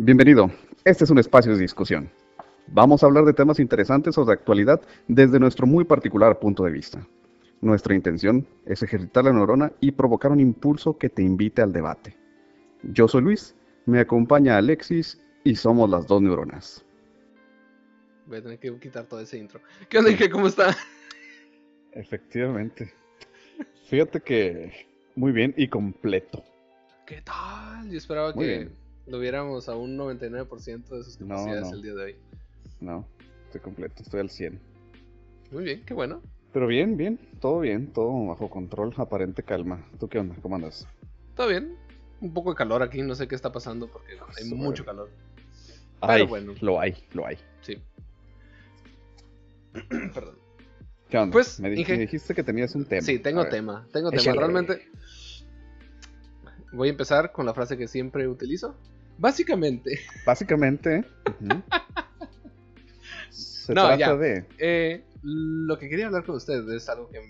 Bienvenido. Este es un espacio de discusión. Vamos a hablar de temas interesantes o de actualidad desde nuestro muy particular punto de vista. Nuestra intención es ejercitar la neurona y provocar un impulso que te invite al debate. Yo soy Luis, me acompaña Alexis y somos las dos neuronas. Voy a tener que quitar todo ese intro. ¿Qué onda? ¿Cómo está? Efectivamente. Fíjate que muy bien y completo. ¿Qué tal? Yo esperaba Muy que bien. Lo viéramos a un 99% de sus capacidades no. el día de hoy. No, estoy completo, estoy al 100. Muy bien, qué bueno. Pero bien, bien, todo bien, todo bajo control, aparente calma. ¿Tú qué onda? ¿Cómo andas? Todo bien. Un poco de calor aquí, no sé qué está pasando porque hay mucho calor. Pero Ay, bueno. lo hay, lo hay. Sí. Perdón. ¿Qué onda? Pues, me, dijiste que tenías un tema. Sí, tengo tema. Tengo tema. Realmente. Voy a empezar con la frase que siempre utilizo. Básicamente, Básicamente, se No, trata ya. de... eh, lo que quería hablar con ustedes es algo que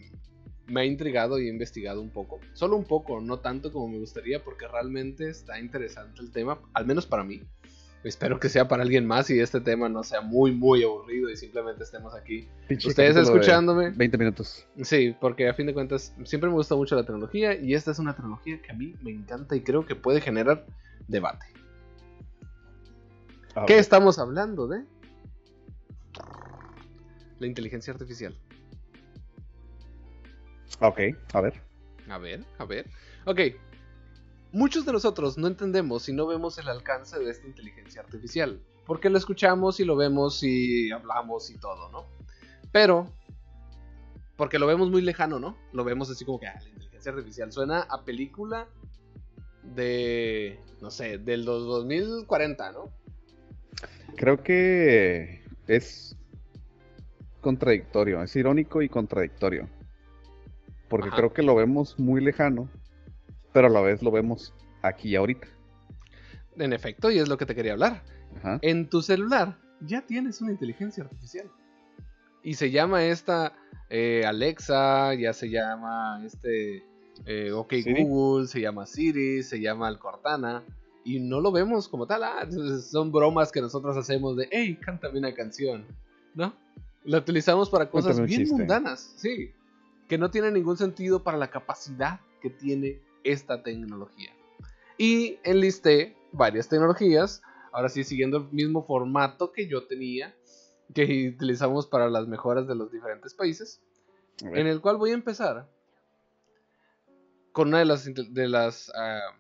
me ha intrigado y he investigado un poco. Solo un poco, no tanto como me gustaría, porque realmente está interesante el tema, al menos para mí. Espero que sea para alguien más y este tema no sea muy, muy aburrido y simplemente estemos aquí. Ustedes escuchándome. 20 minutos. Sí, porque a fin de cuentas siempre me gusta mucho la tecnología y esta es una tecnología que a mí me encanta y creo que puede generar debate. A ¿Qué estamos hablando de? La inteligencia artificial. Ok, a ver. A ver, a ver. Ok. Muchos de nosotros no entendemos y no vemos el alcance de esta inteligencia artificial. Porque lo escuchamos y lo vemos y hablamos y todo, ¿no? Pero... Porque lo vemos muy lejano, ¿no? Lo vemos así como que ah, la inteligencia artificial suena a película de... No sé, del dos- 2040, ¿no? Creo que es contradictorio, es irónico y contradictorio. Porque Ajá. creo que lo vemos muy lejano, pero a la vez lo vemos aquí y ahorita. En efecto, y es lo que te quería hablar. Ajá. En tu celular ya tienes una inteligencia artificial. Y se llama esta eh, Alexa, ya se llama este eh, OK Siri. Google, se llama Siri, se llama el Cortana. Y no lo vemos como tal. ah, son bromas que nosotros hacemos de, hey, cántame una canción. ¿No? La utilizamos para cosas Cuéntame bien mundanas, sí. Que no tienen ningún sentido para la capacidad que tiene esta tecnología. Y enlisté varias tecnologías ahora sí siguiendo el mismo formato que yo tenía, que utilizamos para las mejoras de los diferentes países, en el cual voy a empezar con una de las, de las ah,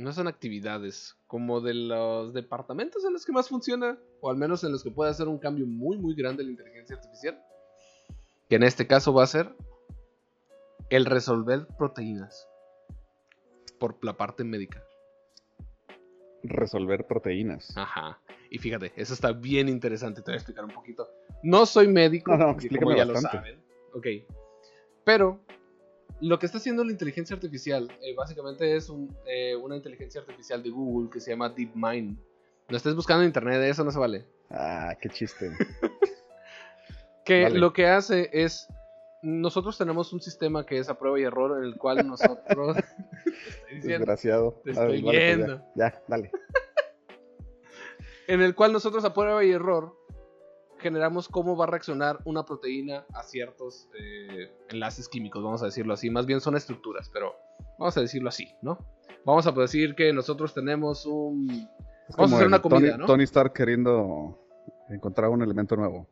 no son actividades, como de los departamentos en los que más funciona, o al menos en los que puede hacer un cambio muy, muy grande la inteligencia artificial, que en este caso va a ser el resolver proteínas por la parte médica. Resolver proteínas. Ajá. Y fíjate, eso está bien interesante. Te voy a explicar un poquito. No soy médico, No, como ya bastante. lo saben. Ok. Pero lo que está haciendo la inteligencia artificial, eh, básicamente es un, eh, una inteligencia artificial de Google que se llama DeepMind. No estés buscando en internet, eso no se vale. Ah, qué chiste. Que Vale. lo que hace es. Nosotros tenemos un sistema que es a prueba y error en el cual nosotros. Te estoy diciendo. Desgraciado. te ver, estoy pues viendo. ya, ya, dale. en el cual nosotros a prueba y error generamos cómo va a reaccionar una proteína a ciertos eh, enlaces químicos, vamos a decirlo así. Más bien son estructuras, pero vamos a decirlo así, ¿no? Vamos a decir que nosotros tenemos un... Es Vamos a hacer una comida, Tony, ¿no? Tony Stark queriendo encontrar un elemento nuevo.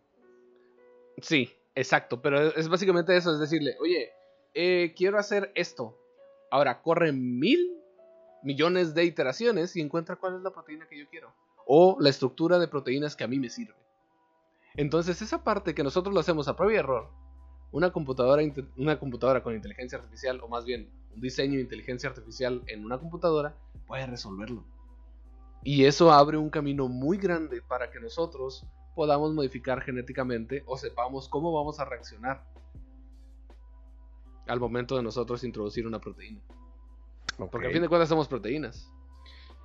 Sí, exacto, pero es básicamente eso, es decirle, oye, eh, quiero hacer esto. Ahora, corre mil millones de iteraciones y encuentra cuál es la proteína que yo quiero. O la estructura de proteínas que a mí me sirve. Entonces, esa parte que nosotros lo hacemos a prueba y error, una computadora, una computadora con inteligencia artificial, o más bien un diseño de inteligencia artificial en una computadora, puede resolverlo. Y eso abre un camino muy grande para que nosotros podamos modificar genéticamente o sepamos cómo vamos a reaccionar al momento de nosotros introducir una proteína. Porque a fin de cuentas somos proteínas.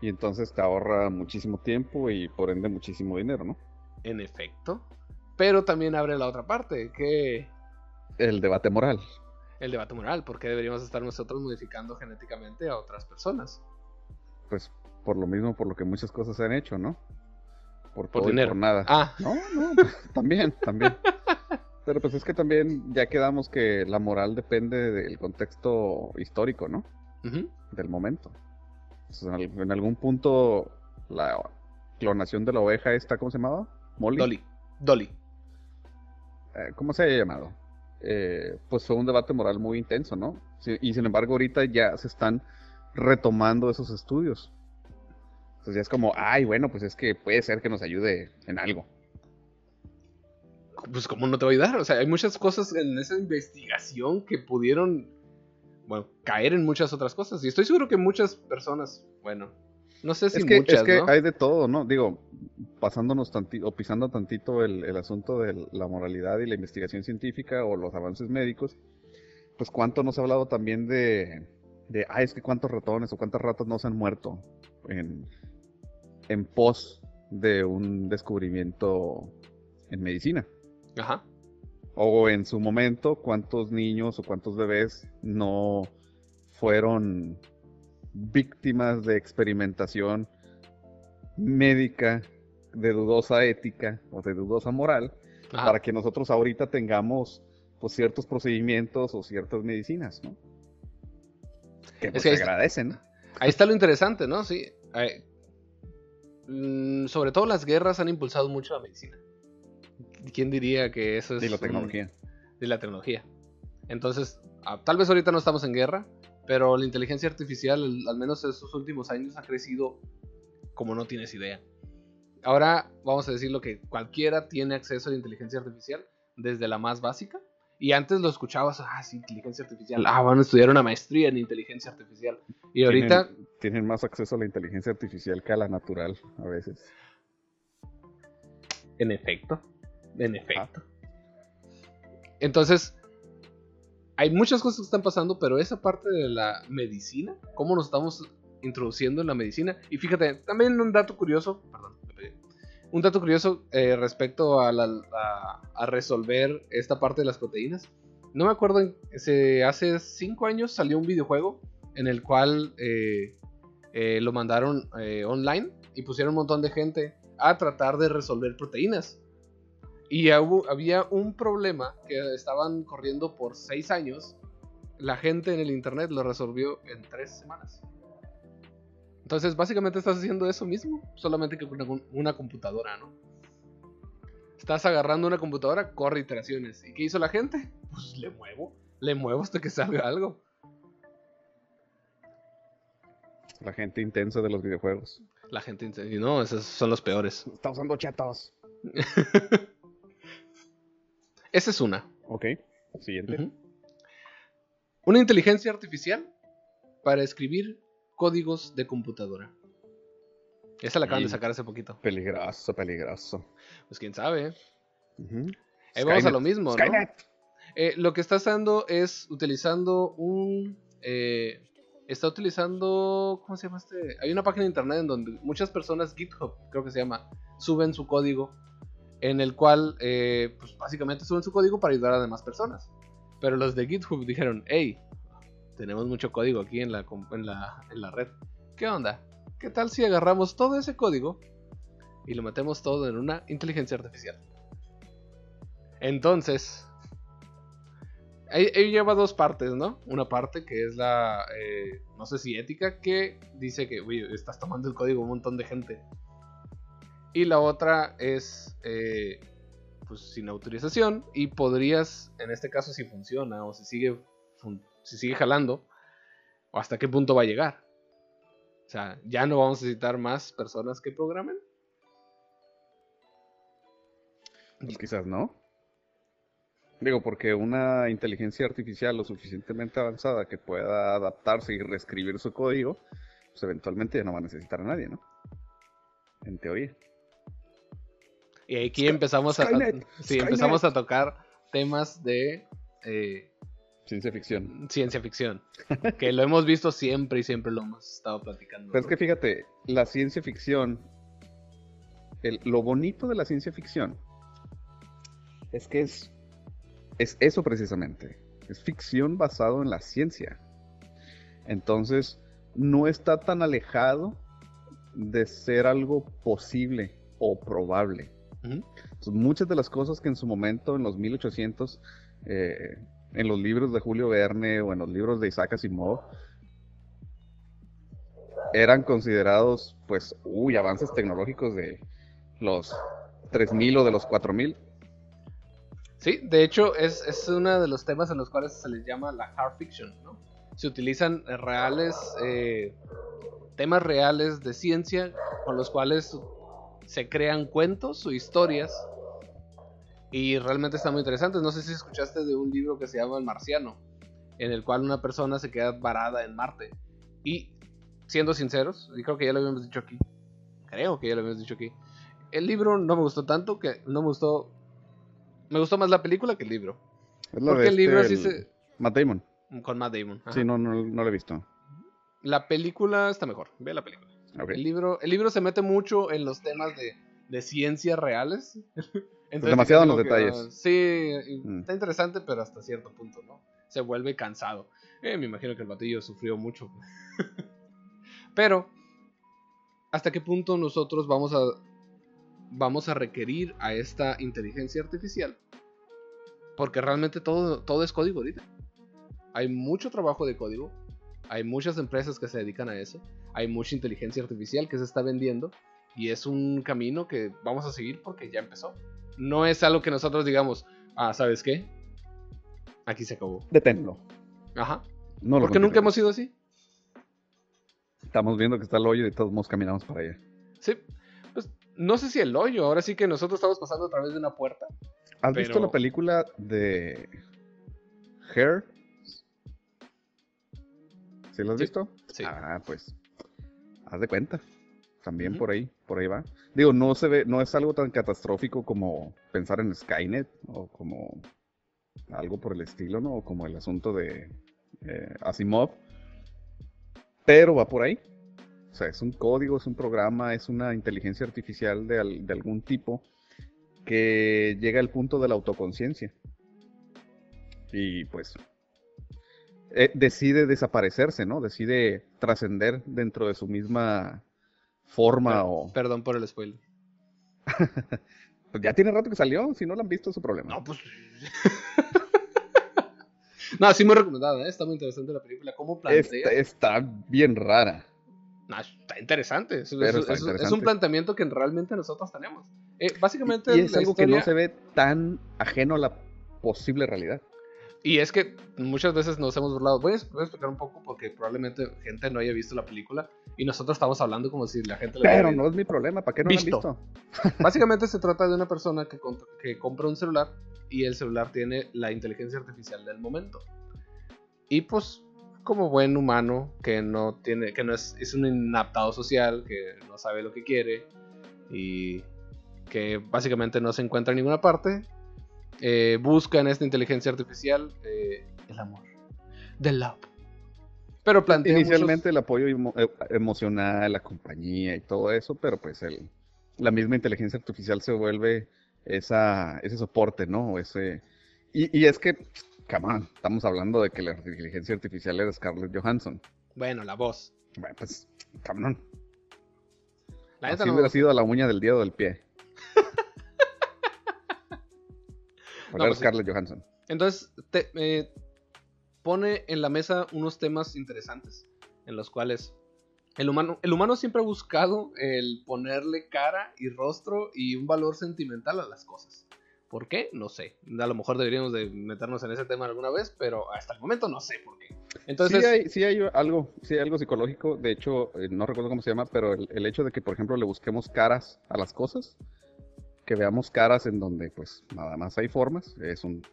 Y entonces te ahorra muchísimo tiempo y por ende muchísimo dinero, ¿no? En efecto. Pero también abre la otra parte, que El debate moral. el debate moral, porque deberíamos estar nosotros modificando genéticamente a otras personas. Pues por lo mismo por lo que muchas cosas se han hecho, ¿no? Por, por dinero. por nada. Ah. No, no, también, también. Pero pues es que también ya quedamos que la moral depende del contexto histórico, ¿no? Del momento. en, algún punto la clonación de la oveja esta, ¿cómo se llamaba? Molly. Dolly. Dolly. Eh, ¿Cómo se haya llamado? Eh, pues fue un debate moral muy intenso, ¿no? y sin embargo ahorita ya se están retomando esos estudios. Entonces ya es como, ay, bueno, pues es que puede ser que nos ayude en algo. Pues cómo no te va a ayudar, o sea, hay muchas cosas en esa investigación que pudieron, bueno, caer en muchas otras cosas. Y estoy seguro que muchas personas, bueno, no sé si es que, muchas, es que hay de todo, ¿no? Digo, pasándonos tantito, o pisando tantito el, el asunto de la moralidad y la investigación científica o los avances médicos, pues cuánto nos ha hablado también de, de, ah, es que cuántos ratones o cuántas ratas no se han muerto en, en pos de un descubrimiento en medicina. Ajá. O en su momento, cuántos niños o cuántos bebés no fueron víctimas de experimentación médica de dudosa ética o de dudosa moral para que nosotros ahorita tengamos pues, ciertos procedimientos o ciertas medicinas, ¿no? Que, pues, se agradecen. Ahí está lo interesante, ¿no? Sí. Mm, sobre todo las guerras han impulsado mucho la medicina. ¿Quién diría que eso es... De la tecnología. de la tecnología. Entonces, ah, tal vez ahorita no estamos en guerra, pero la inteligencia artificial, al menos en estos últimos años, ha crecido como no tienes idea. Ahora vamos a decir lo que cualquiera tiene acceso a la inteligencia artificial, desde la más básica. Y antes lo escuchabas, ah, sí, inteligencia artificial. Ah, van a estudiar una maestría en inteligencia artificial. Y ahorita... Tienen, más acceso a la inteligencia artificial que a la natural, a veces. En efecto, en efecto. Entonces, hay muchas cosas que están pasando, pero esa parte de la medicina, cómo nos estamos introduciendo en la medicina. Y fíjate, también un dato curioso, perdón, un dato curioso eh, respecto a, resolver esta parte de las proteínas. No me acuerdo, hace 5 años salió un videojuego en el cual eh, eh, lo mandaron online y pusieron un montón de gente a tratar de resolver proteínas. Y había un problema que estaban corriendo por 6 años. La gente en el internet lo resolvió en 3 semanas. Entonces, básicamente estás haciendo eso mismo, solamente que con una, computadora, ¿no? Estás agarrando una computadora, corre iteraciones. ¿Y qué hizo la gente? Pues le muevo, le muevo hasta que salga algo. La gente intensa de los videojuegos. La gente intensa. Y no, esos son los peores. Está usando chatos. Esa es una. Ok. Siguiente. Una inteligencia artificial para escribir códigos de computadora. Esa la acaban de sacar hace poquito. Peligroso, peligroso. Pues quién sabe. Ahí vamos a lo mismo, ¿no? Eh, lo que está haciendo es utilizando un. Eh, está utilizando. ¿Cómo se llama este? Hay una página de internet en donde muchas personas, GitHub, creo que se llama, suben su código. En el cual, eh, pues básicamente suben su código para ayudar a demás personas. Pero los de GitHub dijeron: Hey, tenemos mucho código aquí en la, en la, red. ¿Qué onda? ¿Qué tal si agarramos todo ese código y lo metemos todo en una inteligencia artificial? Entonces, ahí, lleva dos partes, ¿no? Una parte que es la, eh, no sé si ética, que dice que, oye, estás tomando el código un montón de gente. Y la otra es, eh, pues sin autorización y podrías, en este caso si funciona o si sigue si sigue jalando, hasta qué punto va a llegar. O sea, ya no vamos a necesitar más personas que programen. Pues quizás no. Digo, porque una inteligencia artificial lo suficientemente avanzada que pueda adaptarse y reescribir su código, pues eventualmente ya no va a necesitar a nadie, ¿no? En teoría. Y aquí empezamos a, sí, empezamos a tocar temas de eh, Ciencia ficción. Ciencia ficción. que lo hemos visto siempre y siempre lo hemos estado platicando. Pero es que fíjate, la ciencia ficción, lo bonito de la ciencia ficción es que es, es eso precisamente. Es ficción basado en la ciencia. Entonces, no está tan alejado de ser algo posible o probable. Muchas de las cosas que en su momento, en los 1800, eh, en los libros de Julio Verne o en los libros de Isaac Asimov, eran considerados, pues, uy, avances tecnológicos de los 3000 o de los 4000. Sí, de hecho es, es uno de los temas en los cuales se les llama la hard fiction, ¿no? Se utilizan reales, eh, temas reales de ciencia con los cuales se crean cuentos o historias y realmente están muy interesantes. No sé si escuchaste de un libro que se llama El Marciano, en el cual una persona se queda varada en Marte. Y siendo sinceros, y creo que ya lo habíamos dicho aquí, creo que ya lo habíamos dicho aquí, el libro no me gustó tanto que no me gustó, me gustó más la película que el libro. Porque el libro este, sí se... Matt Damon. Con Matt Damon. Sí, no, no, no lo he visto. La película está mejor, ve la película. El, libro, el libro se mete mucho en los temas de, de ciencias reales. demasiado en los detalles. sí, mm. está interesante, pero hasta cierto punto, ¿no? Se vuelve cansado. Eh, me imagino que el batillo sufrió mucho. pero, ¿hasta qué punto nosotros vamos a, vamos a requerir a esta inteligencia artificial? Porque realmente todo, todo es código ahorita. Hay mucho trabajo de código. Hay muchas empresas que se dedican a eso. Hay mucha inteligencia artificial que se está vendiendo. Y es un camino que vamos a seguir porque ya empezó. No es algo que nosotros digamos, ah, ¿sabes qué? Aquí se acabó. Deténlo. Ajá. No porque nunca hemos sido así. Estamos viendo que está el hoyo y todos nos caminamos para allá. Sí. Pues no sé si el hoyo, ahora sí que nosotros estamos pasando a través de una puerta. ¿Has visto la película de Hair? ¿Sí lo has visto? Sí. Ah, pues. Haz de cuenta. También por ahí, por ahí va. Digo, no se ve, no es algo tan catastrófico como pensar en Skynet o como algo por el estilo, ¿no? O como el asunto de eh, Asimov. Pero va por ahí. O sea, es un código, es un programa, es una inteligencia artificial de, de algún tipo que llega al punto de la autoconciencia. Y pues eh, decide desaparecerse, ¿no? Decide trascender dentro de su misma forma o... Perdón por el spoiler. pues ya tiene rato que salió, si no lo han visto es su problema. No, pues... no, sí muy recomendada, ¿eh? está muy interesante la película. ¿Cómo plantea? Está, bien rara. No, está interesante. Es, un planteamiento que realmente nosotros tenemos. Eh, básicamente... Y, es algo que no se ve tan ajeno a la posible realidad. Y es que muchas veces nos hemos burlado. Voy a, explicar un poco porque probablemente gente no haya visto la película y nosotros estamos hablando como si la gente... Pero no es mi problema, ¿para qué no lo han visto? Básicamente se trata de una persona que, que compra un celular y el celular tiene la inteligencia artificial del momento. Y pues como buen humano que no tiene que no es, es un inaptado social, que no sabe lo que quiere y que básicamente no se encuentra en ninguna parte, eh, busca en esta inteligencia artificial eh, el amor. The love. Pero plantea Inicialmente el apoyo eh, emocional, la compañía y todo eso, pero pues el, la misma inteligencia artificial se vuelve esa, ese soporte, ¿no? Ese, y, es que, come estamos hablando de que la inteligencia artificial era Scarlett Johansson. Bueno, la voz. Bueno, pues, cabrón. La Así hubiera sido la uña del dedo del pie. Pues Scarlett Johansson. Entonces, te, eh, pone en la mesa unos temas interesantes en los cuales el humano, el humano siempre ha buscado el ponerle cara y rostro y un valor sentimental a las cosas. ¿Por qué? No sé. A lo mejor deberíamos de meternos en ese tema alguna vez, pero hasta el momento no sé por qué. Entonces, sí hay, algo, sí hay algo psicológico. De hecho, eh, no recuerdo cómo se llama, pero el, hecho de que, por ejemplo, le busquemos caras a las cosas que veamos caras en donde pues nada más hay formas, es un...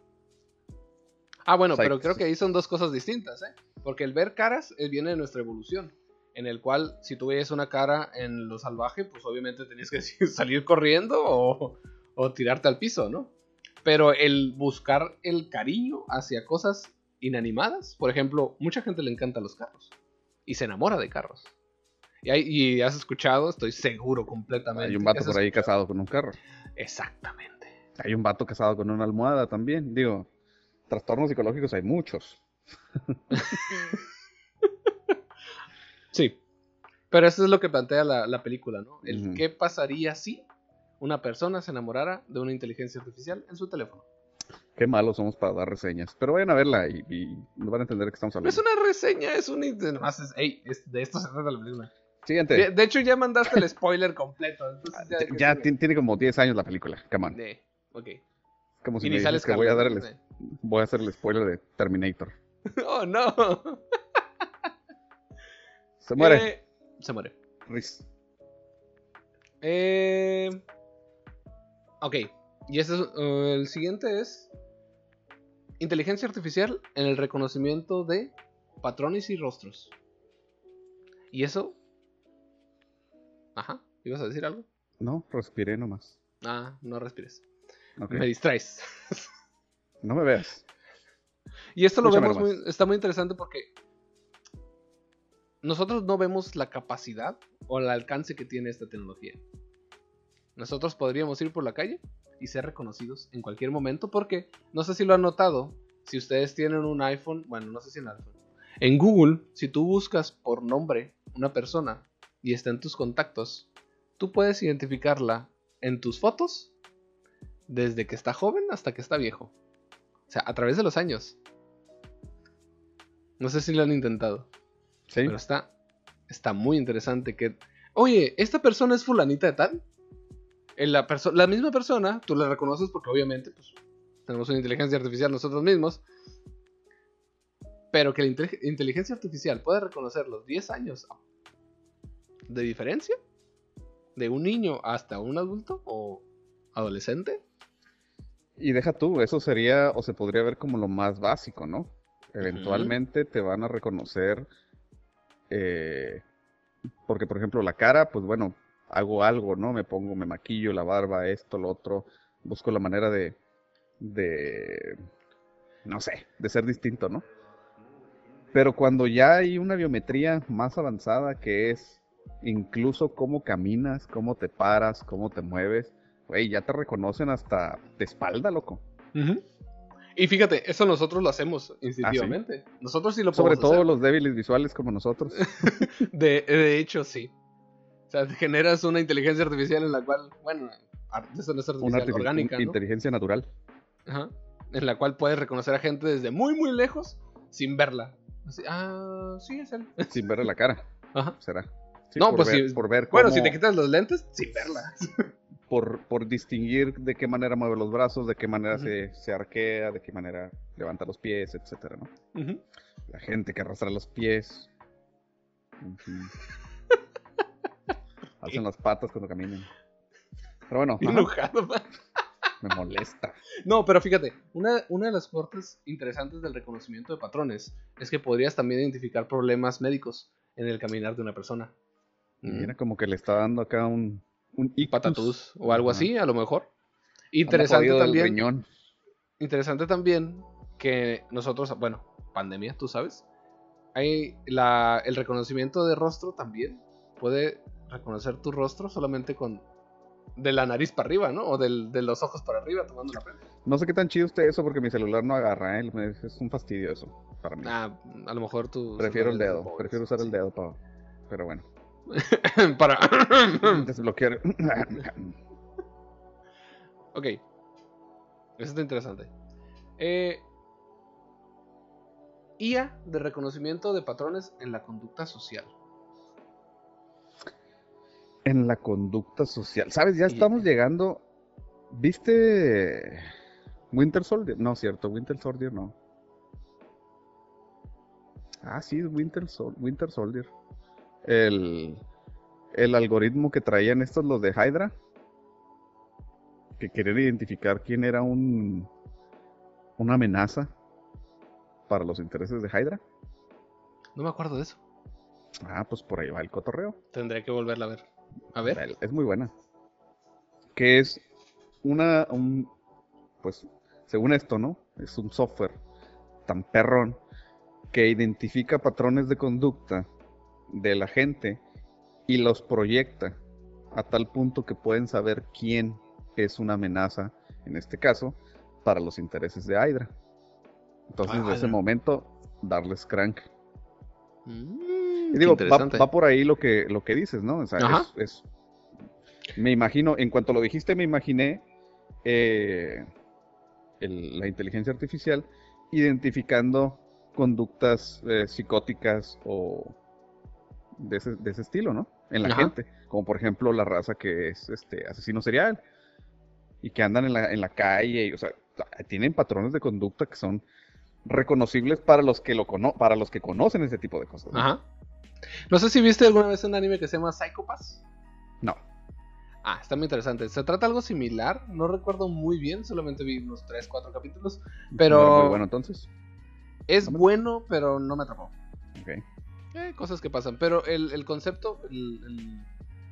Ah, bueno, pero creo que ahí son dos cosas distintas, ¿eh? Porque el ver caras eh, viene de nuestra evolución, en el cual si tú veías una cara en lo salvaje, pues obviamente tenías que salir corriendo o, o tirarte al piso, ¿no? Pero el buscar el cariño hacia cosas inanimadas, por ejemplo, mucha gente le encanta los carros y se enamora de carros. Y, y, has escuchado, estoy seguro completamente. Hay un vato por ahí casado con un carro. Exactamente. Hay un vato casado con una almohada también. Digo, trastornos psicológicos hay muchos. sí. Pero eso es lo que plantea la, la película, ¿no? El qué pasaría si una persona se enamorara de una inteligencia artificial en su teléfono. Qué malos somos para dar reseñas. Pero vayan a verla y, y nos van a entender de qué estamos hablando. es una reseña, es un... Nomás es, ey, es- de esto se trata la película. Siguiente. De, de hecho, ya mandaste el spoiler completo. Ya, tiene, como 10 años la película. Come on. Ok. Como si Y me dices que voy a, dar el, voy a hacer el spoiler de Terminator. Oh, no. Se muere. Eh, se muere. Riz. Eh, ok. Y este es, eh, el siguiente es inteligencia artificial en el reconocimiento de patrones y rostros. ¿Y eso? Ajá. ¿Ibas a decir algo? No, respiré nomás. Ah, no respires. Me distraes. No me veas. Y esto lo vemos muy, está muy interesante porque nosotros no vemos la capacidad o el alcance que tiene esta tecnología. Nosotros podríamos ir por la calle y ser reconocidos en cualquier momento porque no sé si lo han notado, si ustedes tienen un iPhone, bueno, no sé si en iPhone. En Google, si tú buscas por nombre una persona y está en tus contactos, tú puedes identificarla en tus fotos desde que está joven hasta que está viejo. O sea, a través de los años. No sé si lo han intentado. Sí. Pero está, está muy interesante que... Oye, esta persona es fulanita de tal. En la, la misma persona, tú la reconoces porque obviamente pues, tenemos una inteligencia artificial nosotros mismos. Pero que la inte- inteligencia artificial pueda reconocer los 10 años de diferencia de un niño hasta un adulto o adolescente. Y deja tú, eso sería o se podría ver como lo más básico, ¿no? Eventualmente te van a reconocer, eh, porque por ejemplo la cara, pues bueno, hago algo, ¿no? Me pongo, me maquillo, la barba, esto, lo otro, busco la manera de, de, no sé, de ser distinto, ¿no? Pero cuando ya hay una biometría más avanzada que es incluso cómo caminas, cómo te paras, cómo te mueves, güey, ya te reconocen hasta de espalda, loco. Y fíjate, eso nosotros lo hacemos instintivamente. Nosotros sí lo Ah, Sobre podemos todo hacer. los débiles visuales como nosotros. De, de hecho, sí. O sea, generas una inteligencia artificial en la cual, bueno, eso no es Una artificial, artifi- orgánica, ¿no? inteligencia natural. Ajá. En la cual puedes reconocer a gente desde muy, muy lejos sin verla. Así, ah, sí, es él. Sin verle la cara, Ajá. será. Sí, No, por pues ver, sí. Por ver Bueno, si te quitas los lentes, sin verla. por, por distinguir de qué manera mueve los brazos, de qué manera se, se arquea, de qué manera levanta los pies, etcétera, ¿no? La gente que arrastra los pies. Hacen las patas cuando caminan. Pero bueno, enojado, man. me molesta. No, pero fíjate, una, una de las partes interesantes del reconocimiento de patrones es que podrías también identificar problemas médicos en el caminar de una persona. Mira, como que le está dando acá un, un ictus. patatús o algo así, a lo mejor. Interesante también. Interesante también que nosotros, bueno, pandemia, tú sabes. Hay la, el reconocimiento de rostro también. Puede reconocer tu rostro solamente con de la nariz para arriba, ¿no? O del- de los ojos para arriba tomando la pena. No sé qué tan chido esté eso porque mi celular no agarra, ¿eh? Es un fastidio eso para mí. Ah, a lo mejor tú. Prefiero el dedo, prefiero usar el dedo para... Pero bueno. para. Desbloquear. ok. Eso está interesante. Eh, IA de reconocimiento de patrones en la conducta social. en la conducta social. ¿Sabes? Ya estamos llegando. ¿Viste Winter Soldier? No, cierto, Winter Soldier no. Ah, sí, Winter, Sol- Winter Soldier. El, el algoritmo que traían estos los de Hydra. Que querían identificar quién era un una amenaza para los intereses de Hydra. No me acuerdo de eso. Ah, pues por ahí va el cotorreo. Tendré que volverla a ver. A ver. Es muy buena. Que es una, un, pues, según esto, ¿no? Es un software tan perrón que identifica patrones de conducta de la gente y los proyecta a tal punto que pueden saber quién es una amenaza, en este caso, para los intereses de Hydra. Entonces, Ah, desde ese momento, darles crank. Mm. Y digo, va, va, por ahí lo que, lo que dices, ¿no? O sea, es, me imagino, en cuanto lo dijiste, me imaginé eh, la inteligencia artificial identificando conductas eh, psicóticas o de ese, de ese, estilo, ¿no? En la gente. Como por ejemplo la raza que es este asesino serial y que andan en la, en la calle, y, o sea, tienen patrones de conducta que son reconocibles para los que lo para los que conocen ese tipo de cosas. Ajá. No sé si viste alguna vez un anime que se llama Psychopass. No. Ah, está muy interesante. Se trata algo similar, no recuerdo muy bien, solamente vi unos 3, 4 capítulos, pero... bueno entonces. Es bueno, pero no me atrapó. Ok. Eh, cosas que pasan, pero el, concepto,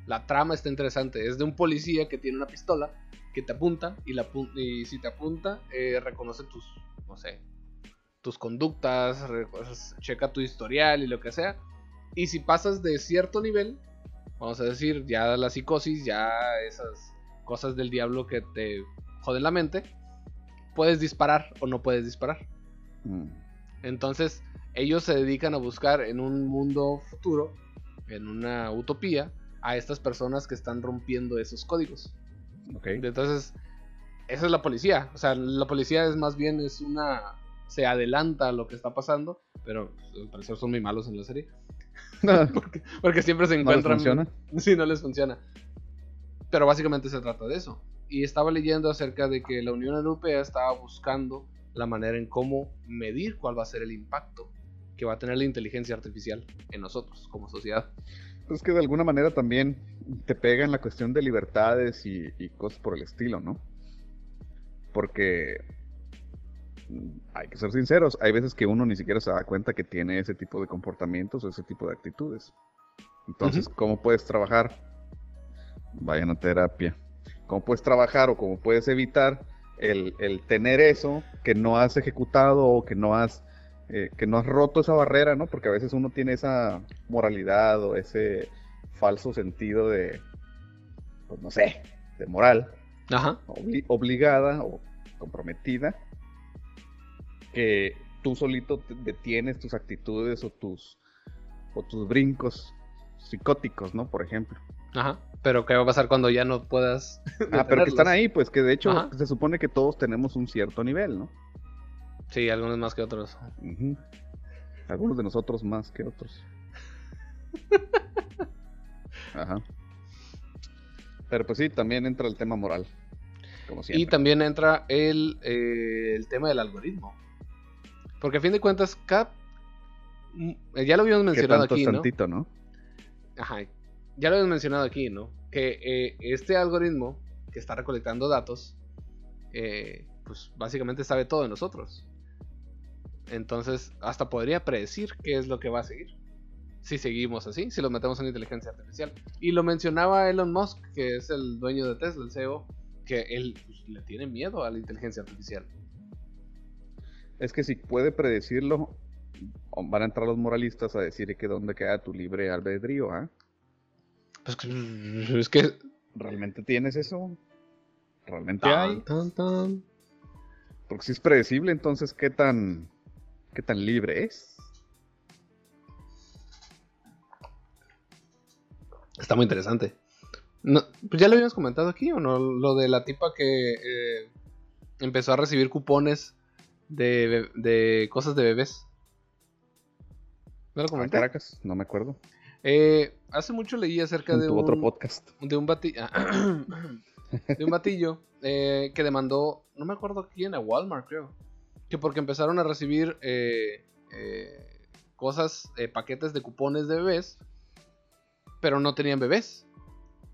la trama está interesante. Es de un policía que tiene una pistola que te apunta y, la, y si te apunta, eh, reconoce tus, no sé, tus conductas, checa tu historial y lo que sea. Y si pasas de cierto nivel, vamos a decir, ya la psicosis, ya esas cosas del diablo que te joden la mente, puedes disparar o no puedes disparar. Mm. Entonces, ellos se dedican a buscar en un mundo futuro, en una utopía, a estas personas que están rompiendo esos códigos. Entonces, esa es la policía. O sea, la policía es más bien es una se adelanta a lo que está pasando, pero al parecer son muy malos en la serie. porque, siempre se encuentran. ¿No les funciona? Sí, no les funciona. Pero básicamente se trata de eso. Y estaba leyendo acerca de que la Unión Europea estaba buscando la manera en cómo medir cuál va a ser el impacto que va a tener la inteligencia artificial en nosotros como sociedad. Es que de alguna manera también te pega en la cuestión de libertades y, y cosas por el estilo, ¿no? Porque hay que ser sinceros, hay veces que uno ni siquiera se da cuenta que tiene ese tipo de comportamientos o ese tipo de actitudes. Entonces, ¿cómo puedes trabajar? Vayan a terapia. ¿Cómo puedes trabajar o cómo puedes evitar el, tener eso que no has ejecutado o que no has, eh, que no has roto esa barrera, ¿no? Porque a veces uno tiene esa moralidad o ese falso sentido de, pues no sé, de moral. obligada o comprometida que tú solito detienes tus actitudes o tus, o tus brincos psicóticos, ¿no? Por ejemplo. Ajá. Pero ¿qué va a pasar cuando ya no puedas? ah, pero que están ahí, pues que de hecho se supone que todos tenemos un cierto nivel, ¿no? Sí, algunos más que otros. Algunos de nosotros más que otros. Ajá. Pero pues sí, también entra el tema moral. Como siempre. Y también entra el, eh, el tema del algoritmo. Porque a fin de cuentas, cada... Mm, ya lo habíamos mencionado aquí, ¿no? ¿no? Ajá. Ya lo habíamos mencionado aquí, ¿no? Que eh, este algoritmo que está recolectando datos, eh, pues básicamente sabe todo de nosotros. Entonces, hasta podría predecir qué es lo que va a seguir. Si seguimos así, si lo metemos en inteligencia artificial. Y lo mencionaba Elon Musk, que es el dueño de Tesla, el CEO, que él pues, le tiene miedo a la inteligencia artificial es que si puede predecirlo, van a entrar los moralistas a decir que dónde queda tu libre albedrío, ¿ah? Pues es que realmente tienes eso. Realmente hay. Porque si es predecible, entonces qué tan qué tan libre es. Está muy interesante. pues ya lo habíamos comentado aquí, ¿o no? Lo de la tipa que eh, empezó a recibir cupones de, de cosas de bebés. ¿No lo ah, comenté? Caracas, no me acuerdo. Eh, hace mucho leí acerca de un, otro podcast. De un, batillo, de un batillo eh, que demandó, no me acuerdo quién, a Walmart creo. Que porque empezaron a recibir eh, cosas, paquetes de cupones de bebés, pero no tenían bebés.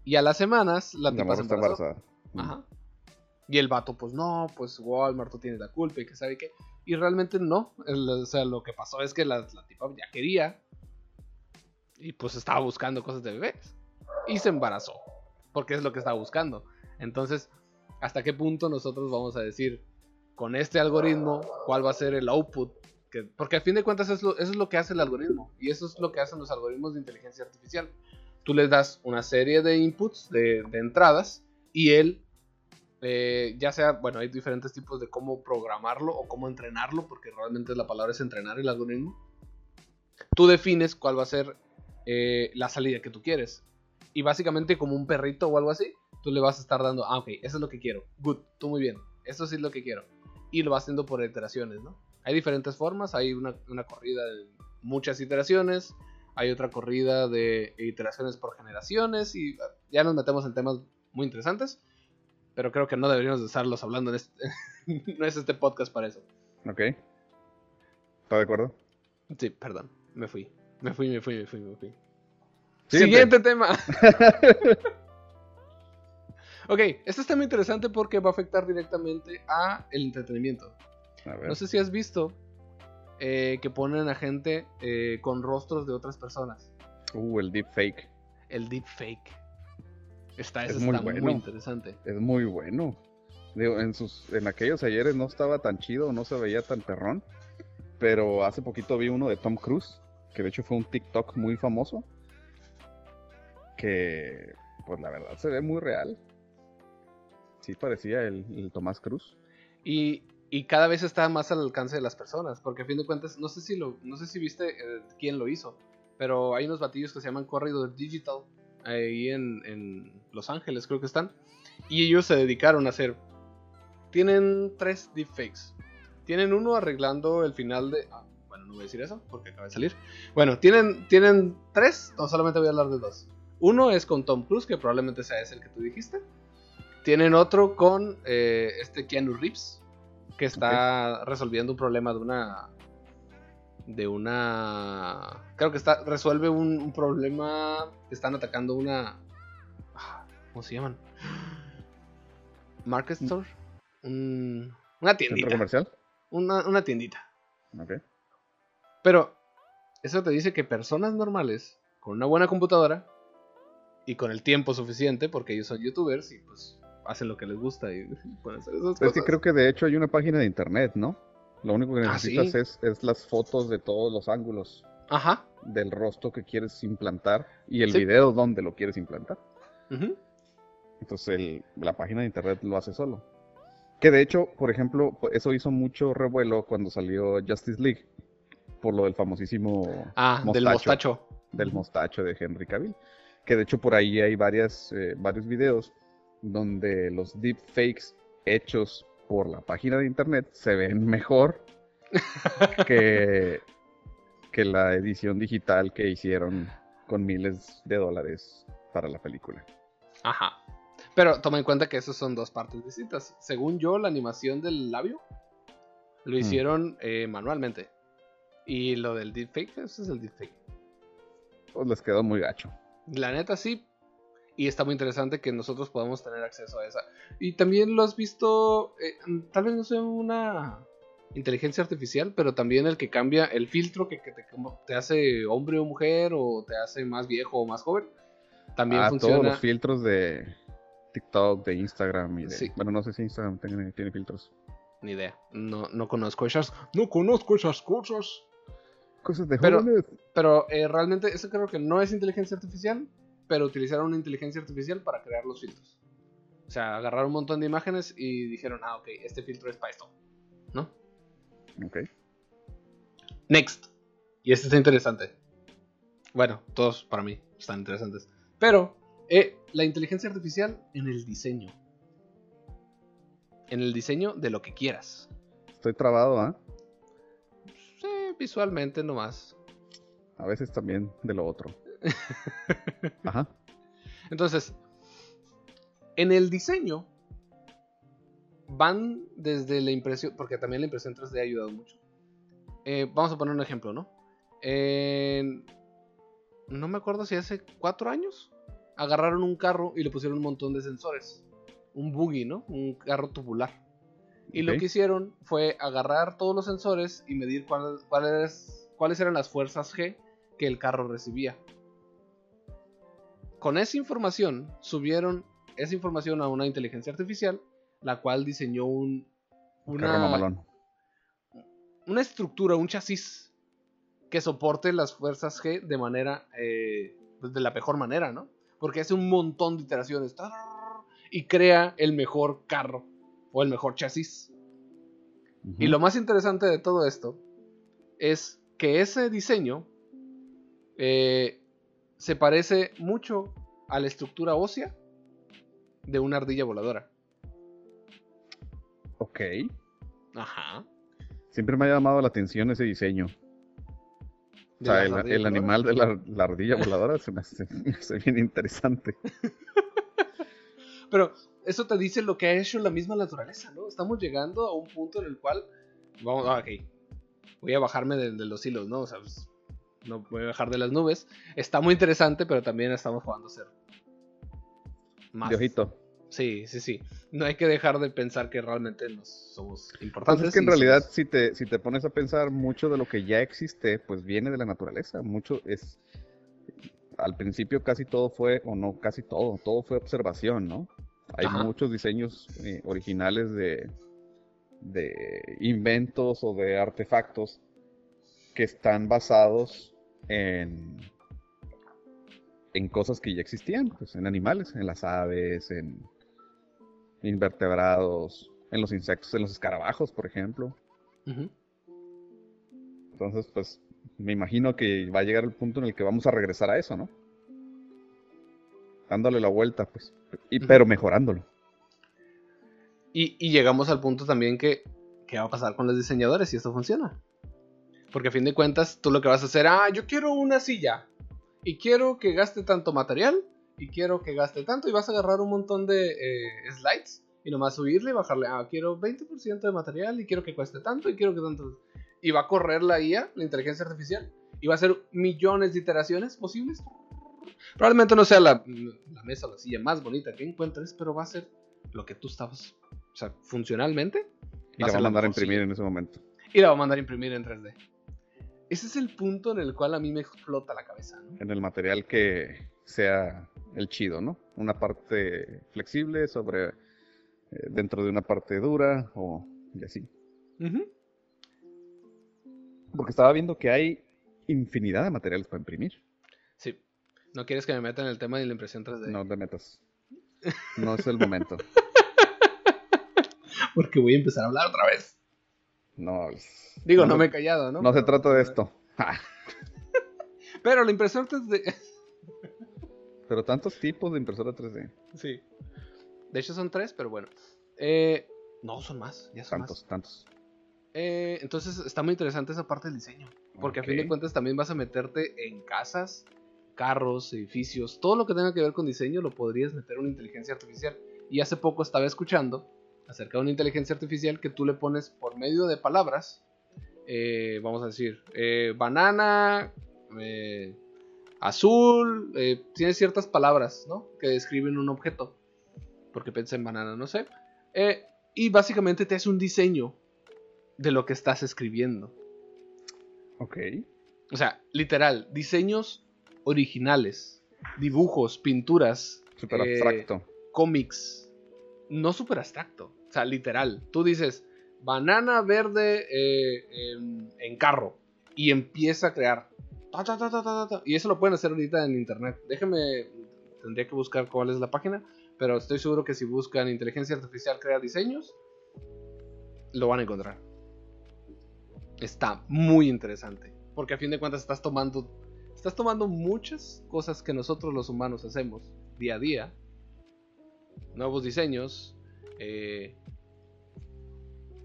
Y a las semanas la tipa se embarazada. Ajá. Y el vato, pues no, pues Walmart tú tienes la culpa y que sabe qué. Y realmente no. o sea, lo que pasó es que la, tipa ya quería. Y pues estaba buscando cosas de bebés. Y se embarazó. Porque es lo que estaba buscando. Entonces, ¿hasta qué punto nosotros vamos a decir con este algoritmo cuál va a ser el output? Que, porque a fin de cuentas eso es, lo, que hace el algoritmo. Y eso es lo que hacen los algoritmos de inteligencia artificial. Tú les das una serie de inputs, de, entradas, y él eh, ya sea, bueno, hay diferentes tipos de cómo programarlo o cómo entrenarlo, porque realmente la palabra es entrenar el algoritmo. Tú defines cuál va a ser eh, la salida que tú quieres. Y básicamente como un perrito o algo así, tú le vas a estar dando, ah, ok, eso es lo que quiero. Good, tú muy bien. Eso sí es lo que quiero. Y lo vas haciendo por iteraciones, ¿no? Hay diferentes formas, hay una, una corrida de muchas iteraciones, hay otra corrida de iteraciones por generaciones y ya nos metemos en temas muy interesantes, pero creo que no deberíamos de estarlos hablando en este, no es este podcast para eso. Ok. ¿Está de acuerdo? Sí, perdón, me fui. Me fui, me fui, me fui, me fui. Siguiente. Siguiente tema. ok, este está muy interesante porque va a afectar directamente a el entretenimiento. A ver. No sé si has visto eh, que ponen a gente eh, con rostros de otras personas. Uh, el deepfake. El deepfake. Está, Es muy está muy bueno. interesante. Es muy bueno. Digo, en sus, en aquellos ayeres no estaba tan chido, no se veía tan perrón. Pero hace poquito vi uno de Tom Cruise, que de hecho fue un TikTok muy famoso. Que, pues la verdad se ve muy real. Sí parecía el, Tomás Cruz. Y, y cada vez está más al alcance de las personas. Porque a fin de cuentas, no sé si lo, no sé si viste eh, quién lo hizo. Pero hay unos batillos que se llaman Corridor Digital. Ahí en, en Los Ángeles creo que están. Y ellos se dedicaron a hacer. Tienen tres deepfakes. Tienen uno arreglando el final de. ah, bueno, no voy a decir eso porque acaba de salir. Bueno, tienen, tienen tres. No, solamente voy a hablar de dos. Uno es con Tom Cruise, que probablemente sea ese el que tú dijiste. Tienen otro con eh, este Keanu Reeves, que está resolviendo un problema de una. De una. Creo que está. Resuelve un, un problema. Están atacando una. ¿Cómo se llaman? Market Store. Un- una ¿Centro tiendita. comercial? Una, una tiendita. Ok. Pero eso te dice que personas normales, con una buena computadora y con el tiempo suficiente, porque ellos son youtubers y pues hacen lo que les gusta y pueden hacer esas Es que cosas. creo que de hecho hay una página de internet, ¿no? Lo único que Ah, necesitas sí. es, es las fotos de todos los ángulos Ajá. del rostro que quieres implantar y el Sí. video donde lo quieres implantar. ujú. Entonces el- la página de internet lo hace solo. Que de hecho, por ejemplo, pues, eso hizo mucho revuelo cuando salió Justice League. Por lo del famosísimo Ah, del mostacho. del mostacho de Henry Cavill. Que de hecho por ahí hay varias, eh, varios videos donde los deepfakes hechos por la página de internet se ven mejor que, que la edición digital que hicieron con miles de dólares para la película. Ajá. Pero toma en cuenta que esas son dos partes distintas. Según yo, la animación del labio lo Mm. hicieron eh, manualmente. Y lo del deepfake, ese es el deepfake. Pues les quedó muy gacho. La neta sí. Y está muy interesante que nosotros podamos tener acceso a esa. Y también lo has visto, eh, tal vez no sea una inteligencia artificial, pero también el que cambia el filtro que, que te, te hace hombre o mujer o te hace más viejo o más joven. También Ah, todos funciona. los filtros de TikTok, de Instagram y de... Sí. Bueno, no sé si Instagram tiene, tiene filtros. Ni idea. No, no conozco esas. No conozco esas cosas. Cosas de Pero- jóvenes. Pero eh, realmente eso creo que no es inteligencia artificial, pero utilizaron una inteligencia artificial para crear los filtros. O sea, agarraron un montón de imágenes y dijeron, ah, ok, este filtro es para esto. ¿No? Ok. Next. Y este está interesante. Bueno, todos para mí están interesantes. Pero eh, la inteligencia artificial en el diseño. En el diseño de lo que quieras. Estoy trabado, ¿ah? Sí, visualmente nomás. A veces también de lo otro. Ajá. Entonces, en el diseño van desde la impresión, porque también la impresión 3D ha ayudado mucho. Eh, vamos a poner un ejemplo, ¿no? No me acuerdo si hace cuatro años agarraron un carro y le pusieron un montón de sensores. Un buggy, ¿no? Un carro tubular. Y lo que hicieron fue agarrar todos los sensores y medir cuál- cuáles, cuáles eran las fuerzas G que el carro recibía. Con esa información subieron esa información a una inteligencia artificial, la cual diseñó un, una, una estructura, un chasis que soporte las fuerzas G de manera, eh, pues, de la mejor manera, ¿no? Porque hace un montón de iteraciones y crea el mejor carro o el mejor chasis. Y lo más interesante de todo esto es que ese diseño eh, se parece mucho a la estructura ósea de una ardilla voladora. Ok. Ajá. Siempre me ha llamado la atención ese diseño. O sea, el, animal de la, la ardilla voladora se me, hace, me hace bien interesante. Pero eso te dice lo que ha hecho la misma naturaleza, ¿no? Estamos llegando a un punto en el cual. Vamos, ah, ok. Voy a bajarme de, de los hilos, ¿no? O sea, pues, no voy a bajar de las nubes. Está muy interesante, pero también estamos jugando a ser. Más. De ojito. Sí, sí, sí. No hay que dejar de pensar que realmente nos somos Pues importantes. es que en realidad, somos- si te, si te pones a pensar, mucho de lo que ya existe, pues viene de la naturaleza. Mucho es. Al principio casi todo fue, o no casi todo, todo fue observación, ¿no? Hay Ajá. muchos diseños eh, originales de, de inventos o de artefactos que están basados en, en cosas que ya existían, pues en animales, en las aves, en invertebrados, en los insectos, en los escarabajos, por ejemplo. Entonces, pues me imagino que va a llegar el punto en el que vamos a regresar a eso, ¿no? Dándole la vuelta, pues, y, pero mejorándolo. Y, y llegamos al punto también que, ¿qué va a pasar con los diseñadores si esto funciona? Porque a fin de cuentas, tú lo que vas a hacer, ah, yo quiero una silla. Y quiero que gaste tanto material. Y quiero que gaste tanto. Y vas a agarrar un montón de eh, slides. Y nomás subirle y bajarle, ah, quiero 20% de material. Y quiero que cueste tanto. Y quiero que tanto. Y va a correr la IA, la inteligencia artificial. Y va a hacer millones de iteraciones posibles. Probablemente no sea la, la mesa o la silla más bonita que encuentres. Pero va a ser lo que tú estabas. O sea, funcionalmente. Y la va a mandar a imprimir en ese momento. Y la va a mandar a imprimir en 3D. Ese es el punto en el cual a mí me explota la cabeza, ¿no? En el material que sea el chido, ¿no? Una parte flexible sobre. eh, dentro de una parte dura, o y así. Porque estaba viendo que hay infinidad de materiales para imprimir. Sí. No quieres que me meta en el tema de la impresión 3D. No te metas. No es el momento. Porque voy a empezar a hablar otra vez. No. Digo, no, me he callado, ¿no? No se trata de esto. Ja. Pero la impresión 3D. Pero tantos tipos de impresora 3D. sí. De hecho son tres, pero bueno. Eh, no, son más. Ya son Tantos, más. tantos. Eh, entonces está muy interesante esa parte del diseño. Porque a fin de cuentas también vas a meterte en casas, carros, edificios, todo lo que tenga que ver con diseño lo podrías meter una inteligencia artificial. Y hace poco estaba escuchando acerca de una inteligencia artificial que tú le pones por medio de palabras, eh, vamos a decir, eh, banana, eh, azul, tiene ciertas palabras, ¿no? Que describen un objeto. Porque pensé en banana, no sé. Y básicamente te hace un diseño de lo que estás escribiendo. Ok. O sea, literal, diseños originales, dibujos, pinturas, Súper Eh, abstracto. cómics, no súper abstracto. Literal, tú dices banana verde eh, en, carro y empieza a crear. ta, ta, ta, y eso lo pueden hacer ahorita en internet. Déjame, tendría que buscar cuál es la página, pero estoy seguro que si buscan inteligencia artificial crea diseños, lo van a encontrar. Está muy interesante, porque a fin de cuentas estás tomando, estás tomando muchas cosas que nosotros los humanos hacemos día a día, nuevos diseños, eh,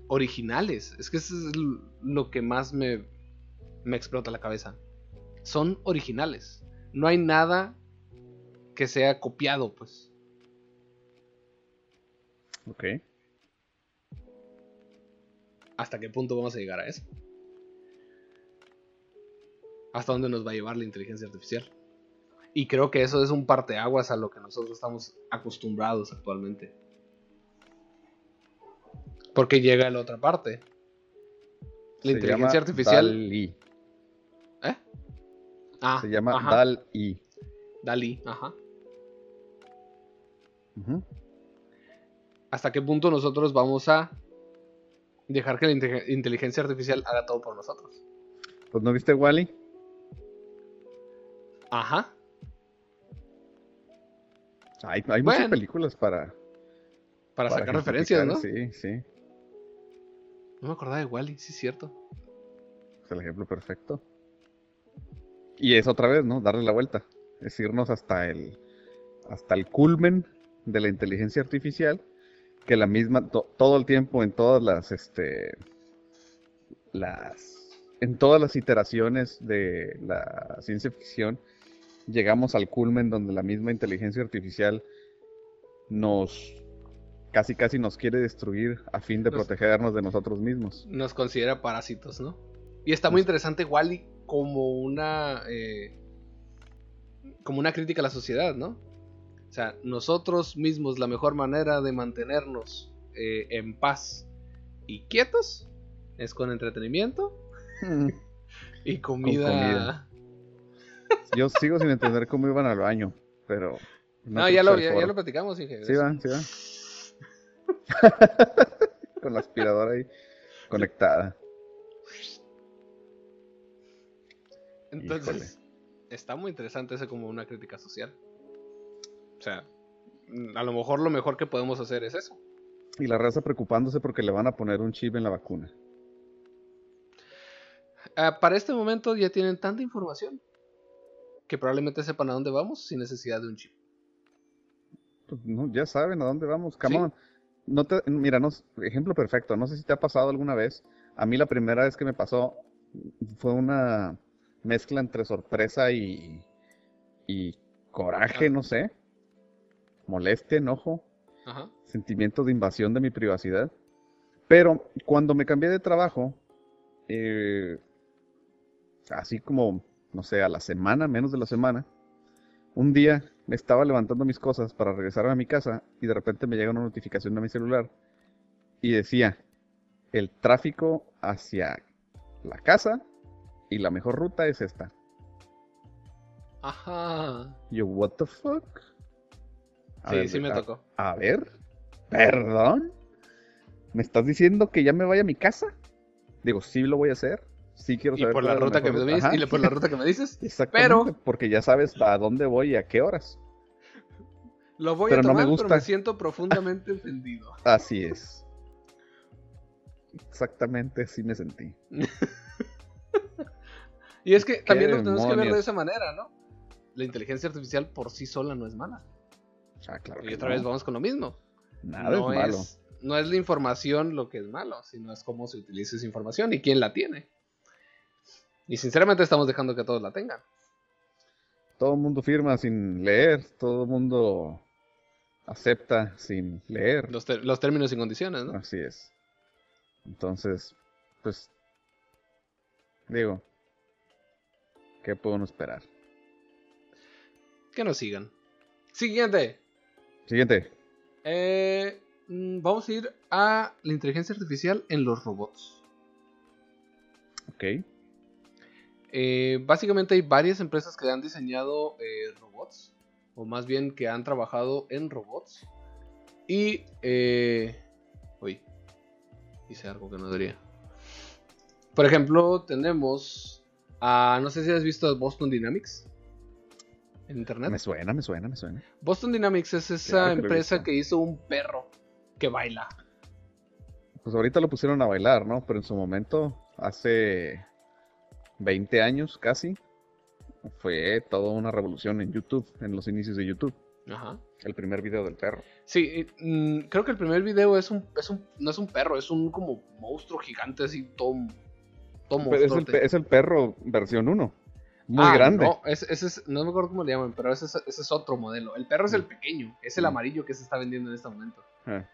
originales. Es que eso es lo que más me, me explota la cabeza. Son originales. No hay nada que sea copiado, pues. Ok. ¿Hasta qué punto vamos a llegar a eso? ¿Hasta dónde nos va a llevar la inteligencia artificial? Y creo que eso es un parteaguas a lo que nosotros estamos acostumbrados actualmente. Porque llega la otra parte. La Se inteligencia llama artificial. DALL-E. ¿Eh? Ah, Se llama ajá, DAL-E. Dalí, ajá. Ujú. ¿Hasta qué punto nosotros vamos a dejar que la inte- inteligencia artificial haga todo por nosotros? Pues no viste Wally? Ajá. Hay, hay muchas películas para, Para, para sacar referencias, ¿no? Sí, sí. No me acordaba de Wally, sí es cierto. Es el ejemplo perfecto. Y es otra vez, ¿no? Darle la vuelta. es irnos hasta el, hasta el culmen de la inteligencia artificial, que la misma, to- todo el tiempo en todas las, este, las, en todas las iteraciones de la ciencia ficción, llegamos al culmen donde la misma inteligencia artificial nos, casi casi nos quiere destruir a fin de Nos- protegernos de nosotros mismos. Nos considera parásitos, ¿no? Y está muy interesante Wally como una eh, como una crítica a la sociedad, ¿no? O sea, nosotros mismos la mejor manera de mantenernos eh, en paz y quietos es con entretenimiento y comida. comida. Yo sigo sin entender cómo iban al baño, pero... No, ya lo, ya, lo platicamos. Sí va, sí va. Con la aspiradora ahí conectada. Entonces, está muy interesante eso como una crítica social. O sea, mm, a lo mejor lo mejor que podemos hacer es eso. Y la raza preocupándose porque le van a poner un chip en la vacuna. Ah, para este momento ya tienen tanta información que probablemente sepan a dónde vamos sin necesidad de un chip. Pues, no, ya saben a dónde vamos. Come Sí. on. No te, mira, no, ejemplo perfecto. No sé si te ha pasado alguna vez. A mí la primera vez que me pasó fue una mezcla entre sorpresa y, y coraje, no sé. Molestia, enojo. Ajá. sentimiento de invasión de mi privacidad. Pero cuando me cambié de trabajo, eh, así como, no sé, a la semana, menos de la semana, un día me estaba levantando mis cosas para regresar a mi casa y de repente me llega una notificación de mi celular y decía, el tráfico hacia la casa y la mejor ruta es esta. Ajá. Yo, what the fuck? A Sí, ver, sí me a- tocó. A ver, perdón. ¿Me estás diciendo que ya me vaya a mi casa? Digo, sí lo voy a hacer. Sí quiero Y saber por cuál la ruta que me dices, y le- por la ruta que me dices, Exactamente, pero- porque ya sabes a dónde voy y a qué horas. lo voy Pero a no me tomar, pero gusta. me siento profundamente ofendido. Así es. Exactamente así me sentí. Y es que ¿Qué también lo tenemos que ver de esa manera, ¿no? La inteligencia artificial por sí sola no es mala. Ah, claro Y otra no. vez vamos con lo mismo. Nada no es malo. no es la información lo que es malo, sino es cómo se utiliza esa información y quién la tiene. Y sinceramente estamos dejando que todos la tengan. Todo el mundo firma sin leer, todo el mundo acepta sin leer. Los, términos y condiciones, ¿no? Así es. Entonces, pues, digo, ¿qué puedo esperar? Que nos sigan. Siguiente. Siguiente. Eh, mm, vamos a ir a la inteligencia artificial en los robots. Ok. Eh, básicamente hay varias empresas que han diseñado eh, robots, o más bien que han trabajado en robots. Y... Eh, uy, hice algo que no debería. Por ejemplo, tenemos a... No sé si has visto Boston Dynamics en internet. Me suena, me suena, me suena. Boston Dynamics es esa Claro que empresa que hizo un perro que baila. Pues ahorita lo pusieron a bailar, ¿no? Pero en su momento, hace 20 años casi, fue toda una revolución en YouTube, en los inicios de YouTube. Ajá. El primer video del perro. Sí, y, mm, creo que el primer video es un, es un. No es un perro, es un como monstruo gigante así, todo. todo Pero es, el, es perro versión 1. Muy Ah, grande. No, ese, ese es, no me acuerdo cómo le llaman, pero ese es, ese es otro modelo. El perro es el pequeño, es el Mm. amarillo que se está vendiendo en este momento. Ah,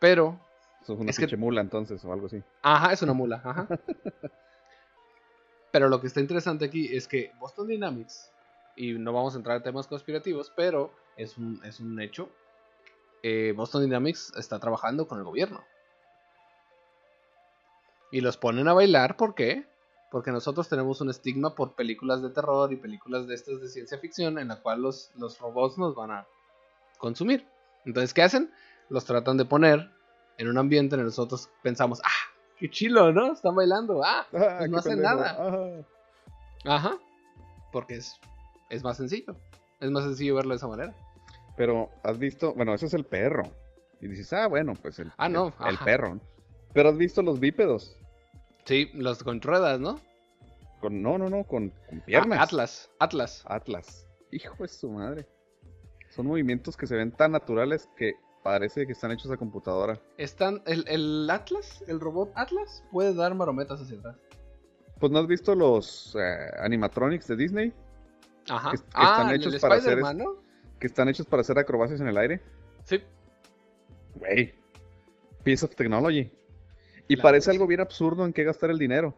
Pero, eso es una Es que- pinche mula entonces o algo así. ajá, es una mula, ajá. pero lo que está interesante aquí es que Boston Dynamics, y no vamos a entrar en temas conspirativos, pero es un, es un hecho. eh, Boston Dynamics está trabajando con el gobierno. Y los ponen a bailar, ¿por qué? Porque nosotros tenemos un estigma por películas de terror y películas de estas de ciencia ficción en la cual los, los robots nos van a consumir. Entonces, ¿qué hacen? Los tratan de poner en un ambiente en el que nosotros pensamos, ah, qué chilo, ¿no? Están bailando, ah, Ah, pues no hacen pendejo. nada. Ajá. Ajá. Porque es, es más sencillo. Es más sencillo verlo de esa manera. Pero has visto, bueno, ese es el perro. Y dices, ah, bueno, pues el, Ah, no, el, perro. Pero has visto los bípedos. Sí, los con ruedas, ¿no? Con, no, no, no, con, con piernas. Ah, Atlas, Atlas. Atlas. Hijo de su madre. Son movimientos que se ven tan naturales que parece que están hechos a computadora. Están, el, el Atlas, el robot Atlas, puede dar marometas hacia atrás. Pues no has visto los eh, animatronics de Disney Ajá. Que- que ah, están hechos para hacer que están hechos para hacer acrobacias en el aire. Sí. Güey. Piece of technology. Y Claro parece algo bien absurdo en qué gastar el dinero.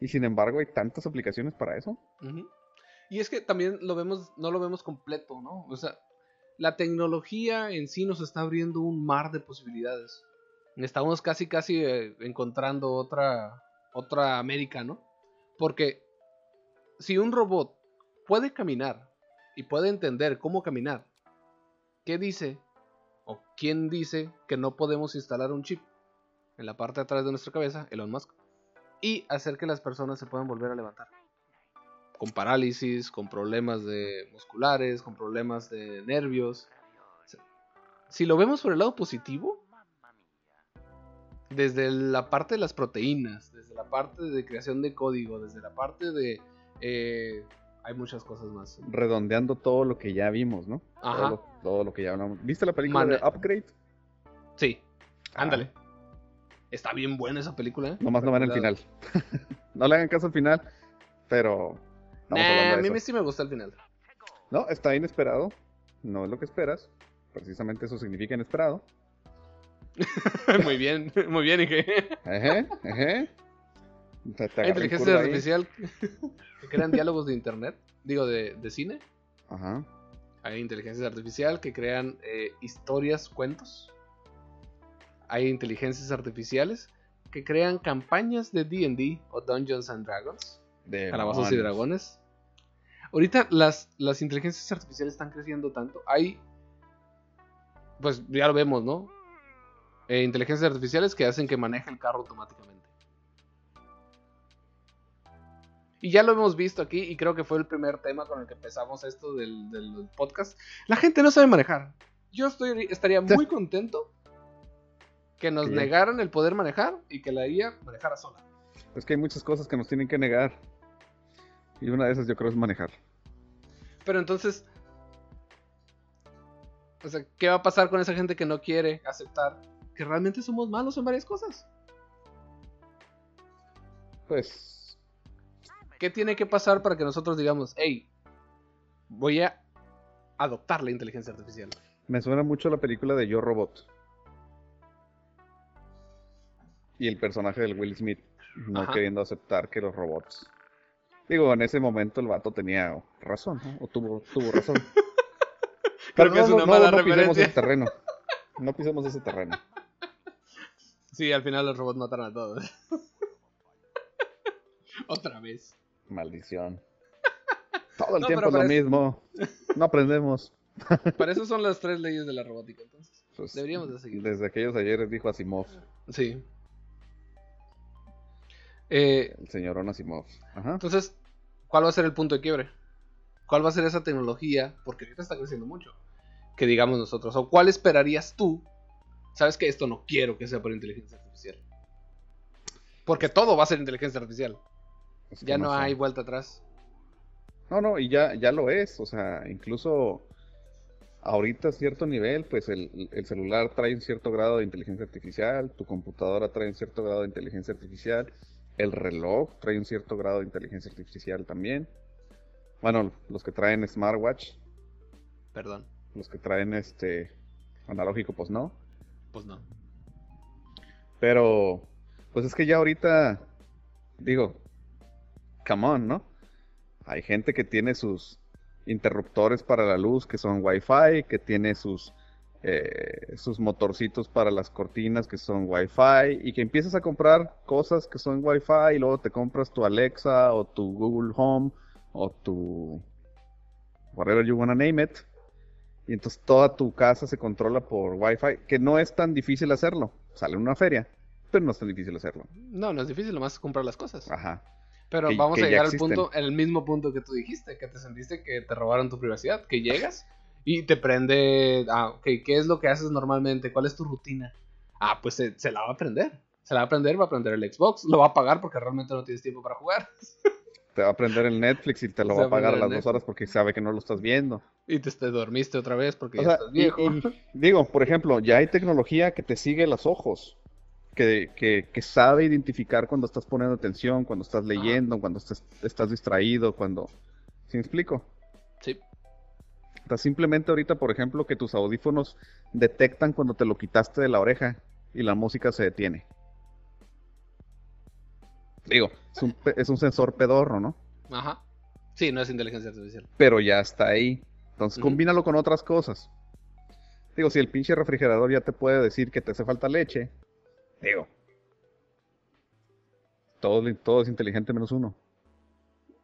Y sin embargo hay tantas aplicaciones para eso. Y es que también lo vemos, no lo vemos completo, ¿no? O sea, la tecnología en sí nos está abriendo un mar de posibilidades. Estamos casi, casi eh, encontrando otra, otra América, ¿no? Porque si un robot puede caminar y puede entender cómo caminar, ¿qué dice o quién dice que no podemos instalar un chip en la parte de atrás de nuestra cabeza, Elon Musk, y hacer que las personas se puedan volver a levantar? Con parálisis, con problemas de musculares, con problemas de nervios. Si lo vemos por el lado positivo, desde la parte de las proteínas, desde la parte de creación de código, desde la parte de... eh, hay muchas cosas más. Redondeando todo lo que ya vimos, ¿no? Todo Ajá. lo, todo lo que ya hablamos. ¿Viste la película de Upgrade? Sí, Ah. ándale. Está bien buena esa película. ¿eh? Nomás no van al final. no le hagan caso al final, pero... Nah, a mí sí me gusta el final. No, está inesperado. No es lo que esperas. Precisamente eso significa inesperado. muy bien, muy bien. Te- te en inteligencia artificial que crean diálogos de internet, digo, de, de cine. Ajá. Hay inteligencias artificial que crean eh, historias, cuentos. Hay inteligencias artificiales que crean campañas de D&D o Dungeons and Dragons, calabozos y Demonios. dragones. Ahorita las, las inteligencias artificiales están creciendo tanto. Hay, pues ya lo vemos, ¿no? Eh, inteligencias artificiales que hacen que maneje el carro automáticamente. Y ya lo hemos visto aquí y creo que fue el primer tema con el que empezamos esto del, del podcast. La gente no sabe manejar. Yo estoy, estaría muy contento que nos negaran el poder manejar y que la IA manejara sola. Es que hay muchas cosas que nos tienen que negar. Y una de esas yo creo es manejar. Pero entonces, o sea, ¿qué va a pasar con esa gente que no quiere aceptar que realmente somos malos en varias cosas? Pues ¿Qué tiene que pasar para que nosotros digamos, hey, voy a adoptar la inteligencia artificial? me suena mucho la película de Yo Robot. Y el personaje del Will Smith no Ajá. queriendo aceptar que los robots. Digo, en ese momento el vato tenía razón, ¿no? O tuvo, tuvo razón. Creo que es una mala no pisemos ese terreno. No pisemos ese terreno. Sí, al final los robots matan a todos. Otra vez. Maldición. Todo el No, tiempo pero es lo mismo. No aprendemos. Para eso son las tres leyes de la robótica, entonces. Pues, Deberíamos de seguir. Desde aquellos ayeres dijo Asimov, Sí. Eh, el señorón Asimov. Ajá. Entonces, ¿cuál va a ser el punto de quiebre? ¿Cuál va a ser esa tecnología? Porque ahorita está creciendo mucho. Que digamos nosotros. ¿O cuál esperarías tú? Sabes que esto no quiero que sea por inteligencia artificial. Porque todo va a ser inteligencia artificial. Es que Ya no hay vuelta atrás. No, no, y ya, ya lo es. O sea, incluso ahorita a cierto nivel, pues el, el celular trae un cierto grado de inteligencia artificial, tu computadora trae un cierto grado de inteligencia artificial, el reloj trae un cierto grado de inteligencia artificial también. Bueno, los que traen smartwatch, Perdón. los que traen este analógico, pues no. Pues no. Pero, pues es que ya ahorita, digo, come on, ¿no? Hay gente que tiene sus interruptores para la luz que son Wi-Fi, que tiene sus, eh, sus motorcitos para las cortinas que son Wi-Fi, y que empiezas a comprar cosas que son Wi-Fi y luego te compras tu Alexa o tu Google Home o tu whatever you wanna name it. Y entonces toda tu casa se controla por Wi-Fi, que no es tan difícil hacerlo. Sale en una feria, pero no es tan difícil hacerlo. No, no es difícil, nomás es comprar las cosas. Ajá. Pero que- vamos que a llegar al punto, el mismo punto que tú dijiste, que te sentiste que te robaron tu privacidad, que llegas y te prende, ah, ok, ¿qué es lo que haces normalmente? ¿Cuál es tu rutina? Ah, pues se, se la va a aprender. Se la va a aprender, va a aprender el Xbox, lo va a pagar porque realmente no tienes tiempo para jugar. Te va a prender el Netflix y te lo va va a pagar a las dos horas porque sabe que no lo estás viendo. Y te, te dormiste otra vez porque O ya sea, estás viejo. y digo, por ejemplo, ya hay tecnología que te sigue los ojos, que, que, que sabe identificar cuando estás poniendo atención, cuando estás leyendo, cuando estás, estás distraído, cuando... ¿Sí me explico? Sí. O sea, simplemente ahorita, por ejemplo, que tus audífonos detectan cuando te lo quitaste de la oreja y la música se detiene. Digo, es un, es un sensor pedorro, ¿no? Ajá. Sí, no es inteligencia artificial. pero ya está ahí. Entonces, combínalo con otras cosas. Digo, si el pinche refrigerador ya te puede decir que te hace falta leche, digo. Todo, todo es inteligente menos uno.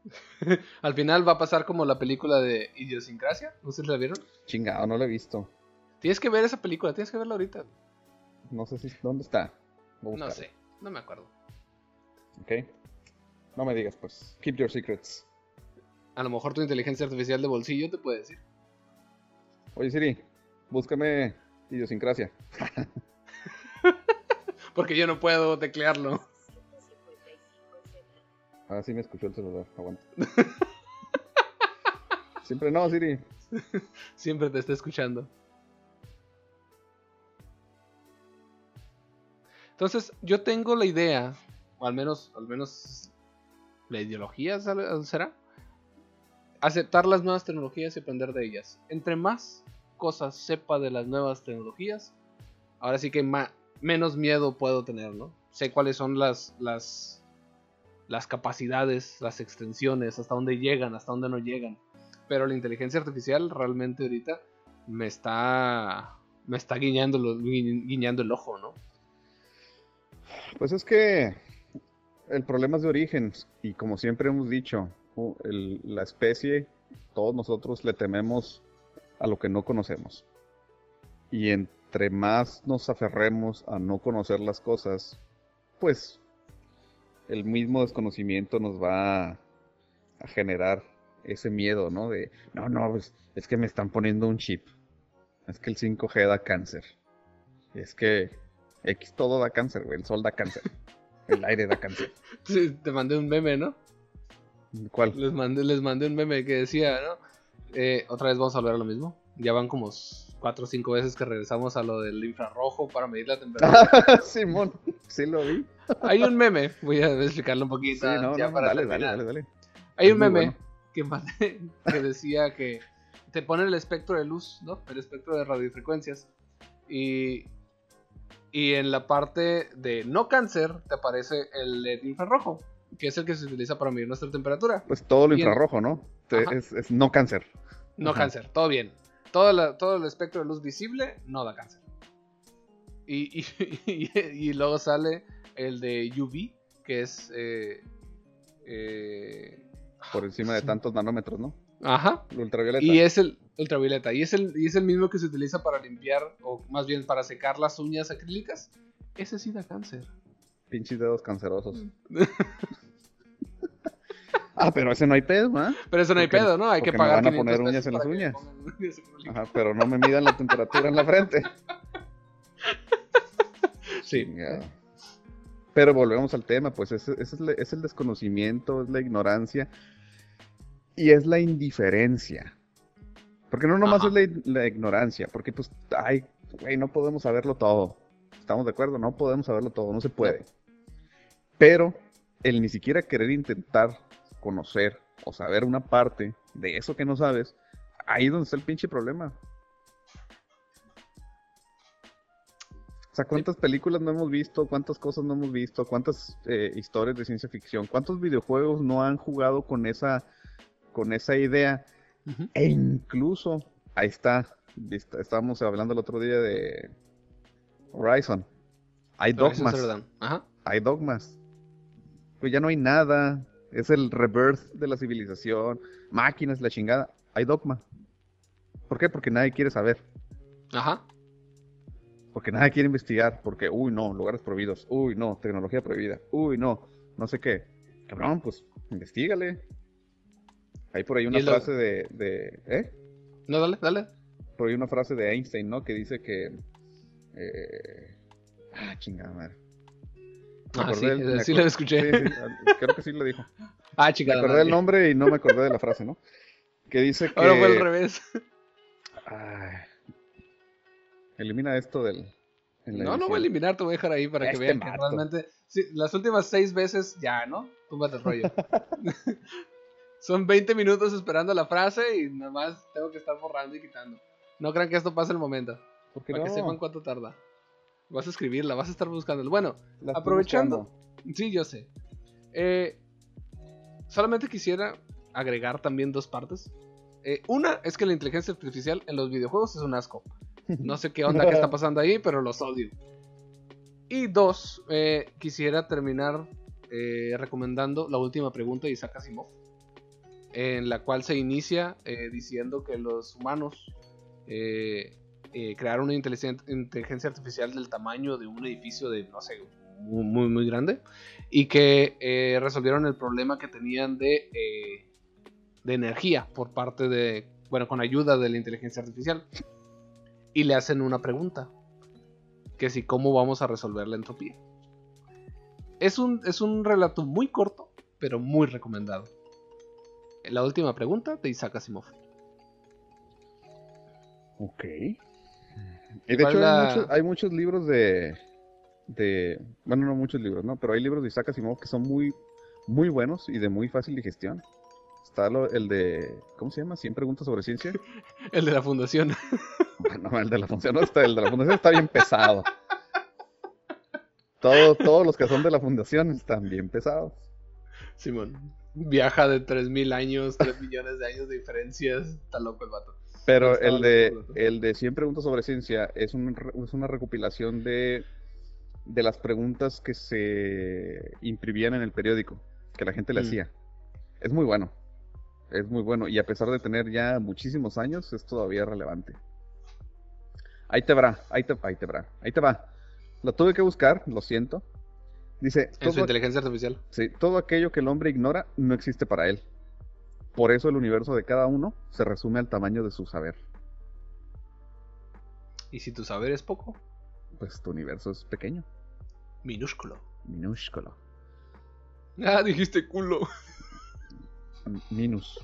Al final va a pasar como la película de Idiosincrasia. ¿No sé si la vieron? Chingado, no lo he visto. Tienes que ver esa película, tienes que verla ahorita. No sé si dónde está. No sé, no me acuerdo. ¿Ok? No me digas, pues. Keep your secrets. A lo mejor tu inteligencia artificial de bolsillo te puede decir. Oye, Siri, búscame idiosincrasia. Porque yo no puedo teclearlo. Ah, sí me escuchó el celular. Aguanta. Siempre no, Siri. Siempre te está escuchando. Entonces, yo tengo la idea, o al menos, al menos la ideología ¿sale- será, aceptar las nuevas tecnologías y aprender de ellas. Entre más cosas sepa de las nuevas tecnologías, ahora sí que menos miedo puedo tener, ¿no? Sé cuáles son las, las, las capacidades, las extensiones, hasta dónde llegan, hasta dónde no llegan. Pero la inteligencia artificial realmente ahorita me está me está guiñando, el ojo, ¿no? Pues es que el problema es de origen y como siempre hemos dicho, la especie, todos nosotros le tememos a lo que no conocemos. Y entre más nos aferremos a no conocer las cosas, pues el mismo desconocimiento nos va a, a generar ese miedo, ¿no? De, no, no, pues, es que me están poniendo un chip. Es que el 5G da cáncer. Es que X todo da cáncer, güey. El sol da cáncer. El aire da cáncer. Sí, te mandé un meme, ¿no? ¿Cuál? Les mandé, les mandé un meme que decía, ¿no? Eh, otra vez vamos a hablar lo mismo. Ya van como cuatro o cinco veces que regresamos a lo del infrarrojo para medir la temperatura. Simón, sí lo vi. Hay un meme, voy a explicarlo un poquito. Sí, no, ya no, para dale, dale, dale, dale. Hay Es un meme bueno. que que decía que te pone el espectro de luz, ¿no? El espectro de radiofrecuencias. Y, y en la parte de no cáncer te aparece el LED infrarrojo, que es el que se utiliza para medir nuestra temperatura. Pues todo lo infrarrojo, ¿no? Te- es, es no cáncer. No Ajá. cáncer, todo bien. Todo, la- todo el espectro de luz visible no da cáncer. Y, y- y- y luego sale el de UV, que es... eh, eh, Por encima de tantos nanómetros, ¿no? ajá. El ultravioleta. Y es el ultravioleta. Y es el, y es el mismo que se utiliza para limpiar, o más bien para secar las uñas acrílicas. Ese sí da cáncer. Pinches dedos cancerosos. Ah, pero ese no hay pedo, ¿ah? Pero eso no hay pedo, ¿no? Hay que porque me pagar van a poner 500 uñas en las uñas. Ajá, pero no me midan la temperatura en la frente. Sí. Chingado. Pero volvemos al tema, pues ese, ese es, es el desconocimiento, es la ignorancia y es la indiferencia. Porque no nomás Ajá. es la, la ignorancia, porque pues, ay, güey, no podemos saberlo todo. ¿Estamos de acuerdo? No podemos saberlo todo, no se puede. Pero el ni siquiera querer intentar conocer o saber una parte de eso que no sabes, ahí es donde está el pinche problema. O sea, ¿cuántas películas no hemos visto? ¿Cuántas cosas no hemos visto? ¿Cuántas eh, historias de ciencia ficción? ¿Cuántos videojuegos no han jugado con esa, con esa idea? E incluso, ahí está, vista- estábamos hablando el otro día de Horizon. Hay dogmas. Ajá. hay dogmas. Pues ya no hay nada. Es el rebirth de la civilización. Máquinas, la chingada. Hay dogma. ¿Por qué? Porque nadie quiere saber. Ajá. Porque nadie quiere investigar. Porque, uy, no, lugares prohibidos. Uy, no, tecnología prohibida. Uy, no, no sé qué. Cabrón, pues, investigale. Hay por ahí una lo- frase de, de. ¿Eh? No, dale, dale. Por ahí una frase de Einstein, ¿no? Que dice que. eh, Ah, chingada madre. Me Ah, acordé sí, del- me eh, sí lo escuché. Sí, sí, ah, creo que sí lo dijo. Ah, Me chingada. acordé del nombre y no me acordé de la frase, ¿no? Que dice que... Ahora fue al revés. Ay, elimina esto del... No, no voy a eliminar, te voy a dejar ahí para que Este vean que realmente. las últimas seis veces ya, ¿no? Túmbate el rollo. Son 20 minutos esperando la frase y nada más tengo que estar borrando y quitando. No crean que esto pase el momento. ¿Por qué Para que no? sepan cuánto tarda. Vas a escribirla, vas a estar buscándola. Bueno, La aprovechando. buscando. Sí, yo sé. Eh, solamente quisiera agregar también dos partes. Eh, una es que la inteligencia artificial en los videojuegos es un asco. No sé qué onda que está pasando ahí, pero los odio. Y dos, eh, quisiera terminar eh, recomendando la última pregunta de Isaac Asimov, en la cual se inicia eh, diciendo que los humanos eh, crearon una inteligen- inteligencia artificial del tamaño de un edificio de, no sé, muy, muy, muy grande, y que eh, resolvieron el problema que tenían de, eh, de energía por parte de, bueno, con ayuda de la inteligencia artificial. Y le hacen una pregunta, que si cómo vamos a resolver la entropía. Es un, es un relato muy corto, pero muy recomendado. La última pregunta de Isaac Asimov. Ok. Y de ¿Cuál hecho la- hay, muchos, hay muchos libros de, de... Bueno, no muchos libros, ¿no? Pero hay libros de Isaac Asimov que son muy, muy buenos y de muy fácil digestión. Está lo- el de... ¿Cómo se llama? 100 preguntas sobre ciencia. El de la fundación. No, el de la fundación no está, el de la fundación está bien pesado. Todo- todos los que son de la fundación están bien pesados. Simón. Viaja de 3.000 años, 3 millones de años de diferencias. Está loco el vato. Pero el de, el de 100 preguntas sobre ciencia es, un es una recopilación de, de las preguntas que se imprimían en el periódico, que la gente le Mm. hacía. Es muy bueno. Es muy bueno. Y a pesar de tener ya muchísimos años, es todavía relevante. Ahí te va, ahí te, ahí te va, ahí te va. Lo tuve que buscar, lo siento. Dice, En su todo, inteligencia artificial. sí, todo aquello que el hombre ignora no existe para él. Por eso el universo de cada uno se resume al tamaño de su saber. Y si tu saber es poco, Pues tu universo es pequeño, minúsculo. minúsculo, Ah, dijiste culo. minus.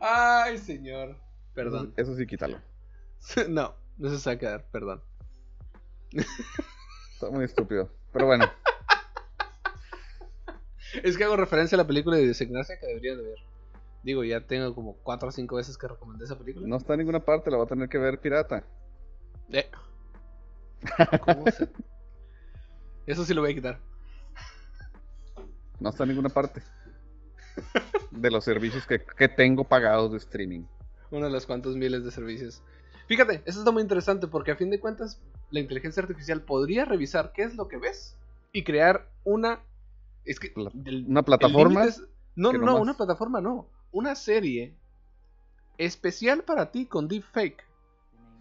Ay, señor. Perdón. Eso, eso sí, quítalo. No, no se sabe quedar, perdón. Está muy estúpido. Pero bueno, Es que hago referencia a la película de Designacia que deberías de ver. Digo, ya tengo como 4 o 5 veces que recomendé esa película. no está en ninguna parte, la va a tener que ver pirata. Eh. ¿Cómo se- Eso sí lo voy a quitar. No está en ninguna parte. De los servicios que, que tengo pagados de streaming. Uno de los cuantos miles de servicios. Fíjate, eso está muy interesante porque a fin de cuentas la inteligencia artificial podría revisar qué es lo que ves y crear una... Es que... Pla- el- Una el plataforma. es- No, no, no, una plataforma no. Una serie especial para ti con deepfake.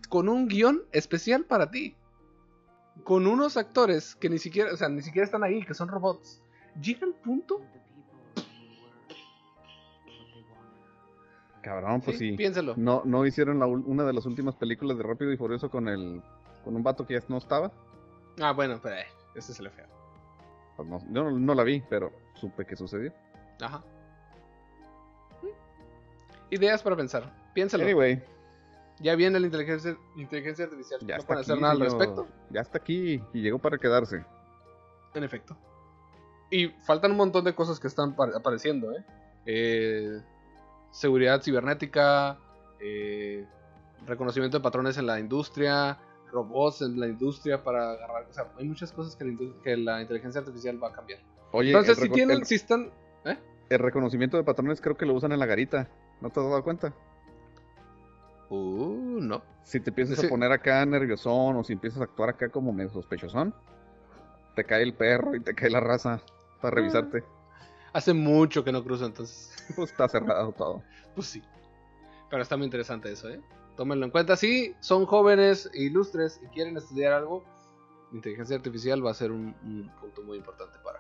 Con un guion especial para ti. Con unos actores que ni siquiera, o sea, ni siquiera están ahí, que son robots. Llega el punto. Cabrón, pues sí, sí. Piénsalo. No, no hicieron la una de las últimas películas de Rápido y Furioso con el con un vato que ya no estaba. Ah, bueno, pero eh, ese se le feo. Pues no, yo no, no la vi, pero supe que sucedió. Ajá. Ideas para pensar. Piénsalo. Anyway, Ya viene la inteligencia, inteligencia artificial. ya no está pueden hacer nada al respecto. Ya está aquí y llegó para quedarse. En efecto. Y faltan un montón de cosas que están pa- apareciendo, ¿eh? Eh, Seguridad cibernética, eh, reconocimiento de patrones en la industria, robots en la industria para agarrar. O sea, hay muchas cosas que la, indu- que la inteligencia artificial va a cambiar. Oye, Entonces, si tienen, si están. ¿eh? el reconocimiento de patrones creo que lo usan en la garita. ¿No te has dado cuenta? Uh, no. Si te empiezas Sí. a poner acá nerviosón o si empiezas a actuar acá como medio sospechosón, te cae el perro y te cae la raza para Ah. revisarte. Hace mucho que no cruzo, entonces. Pues está cerrado todo. Pues sí. Pero está muy interesante eso, ¿eh? Tómenlo en cuenta. Si son jóvenes e ilustres y quieren estudiar algo, inteligencia artificial va a ser un, un punto muy importante para.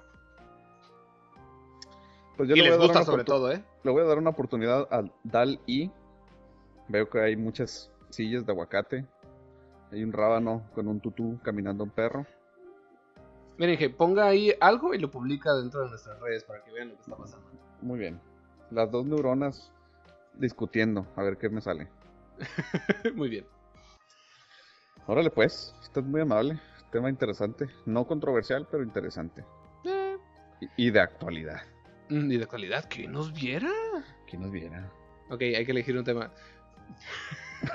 Pues yo y le les a gusta sobre todo, ¿eh? le voy a dar una oportunidad al DAL-I. Veo que hay muchas sillas de aguacate. Hay un rábano con un tutú caminando un perro. Miren, que ponga ahí algo y lo publica dentro de nuestras redes para que vean lo que está pasando. Muy bien. Las dos neuronas discutiendo, a ver qué me sale. Muy bien. Órale pues, estás muy amable. Tema interesante. No controversial, pero interesante. Eh, Y, y de actualidad. mm, y de calidad, que nos viera. ¿Quién nos viera? Ok, hay que elegir un tema.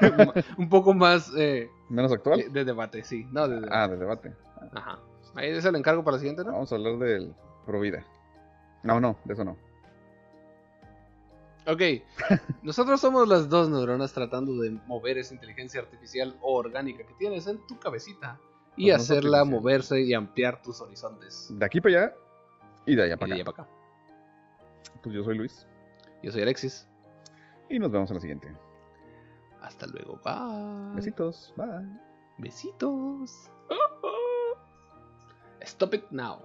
un poco más eh, ¿Menos actual? de debate, sí. No, de debate. Ah, de debate. Ajá. Ahí es el encargo para la siguiente, ¿no? Vamos a hablar del Provida. No, no, de eso no. Ok. Nosotros somos las dos neuronas tratando de mover esa inteligencia artificial o orgánica que tienes en tu cabecita y hacerla artificial. moverse y ampliar tus horizontes. De aquí para allá y de allá Y para de acá. allá para acá. Pues yo soy Luis. Yo soy Alexis. Y nos vemos en la siguiente. Hasta luego. Bye. Besitos. Bye. Besitos. Stop it now.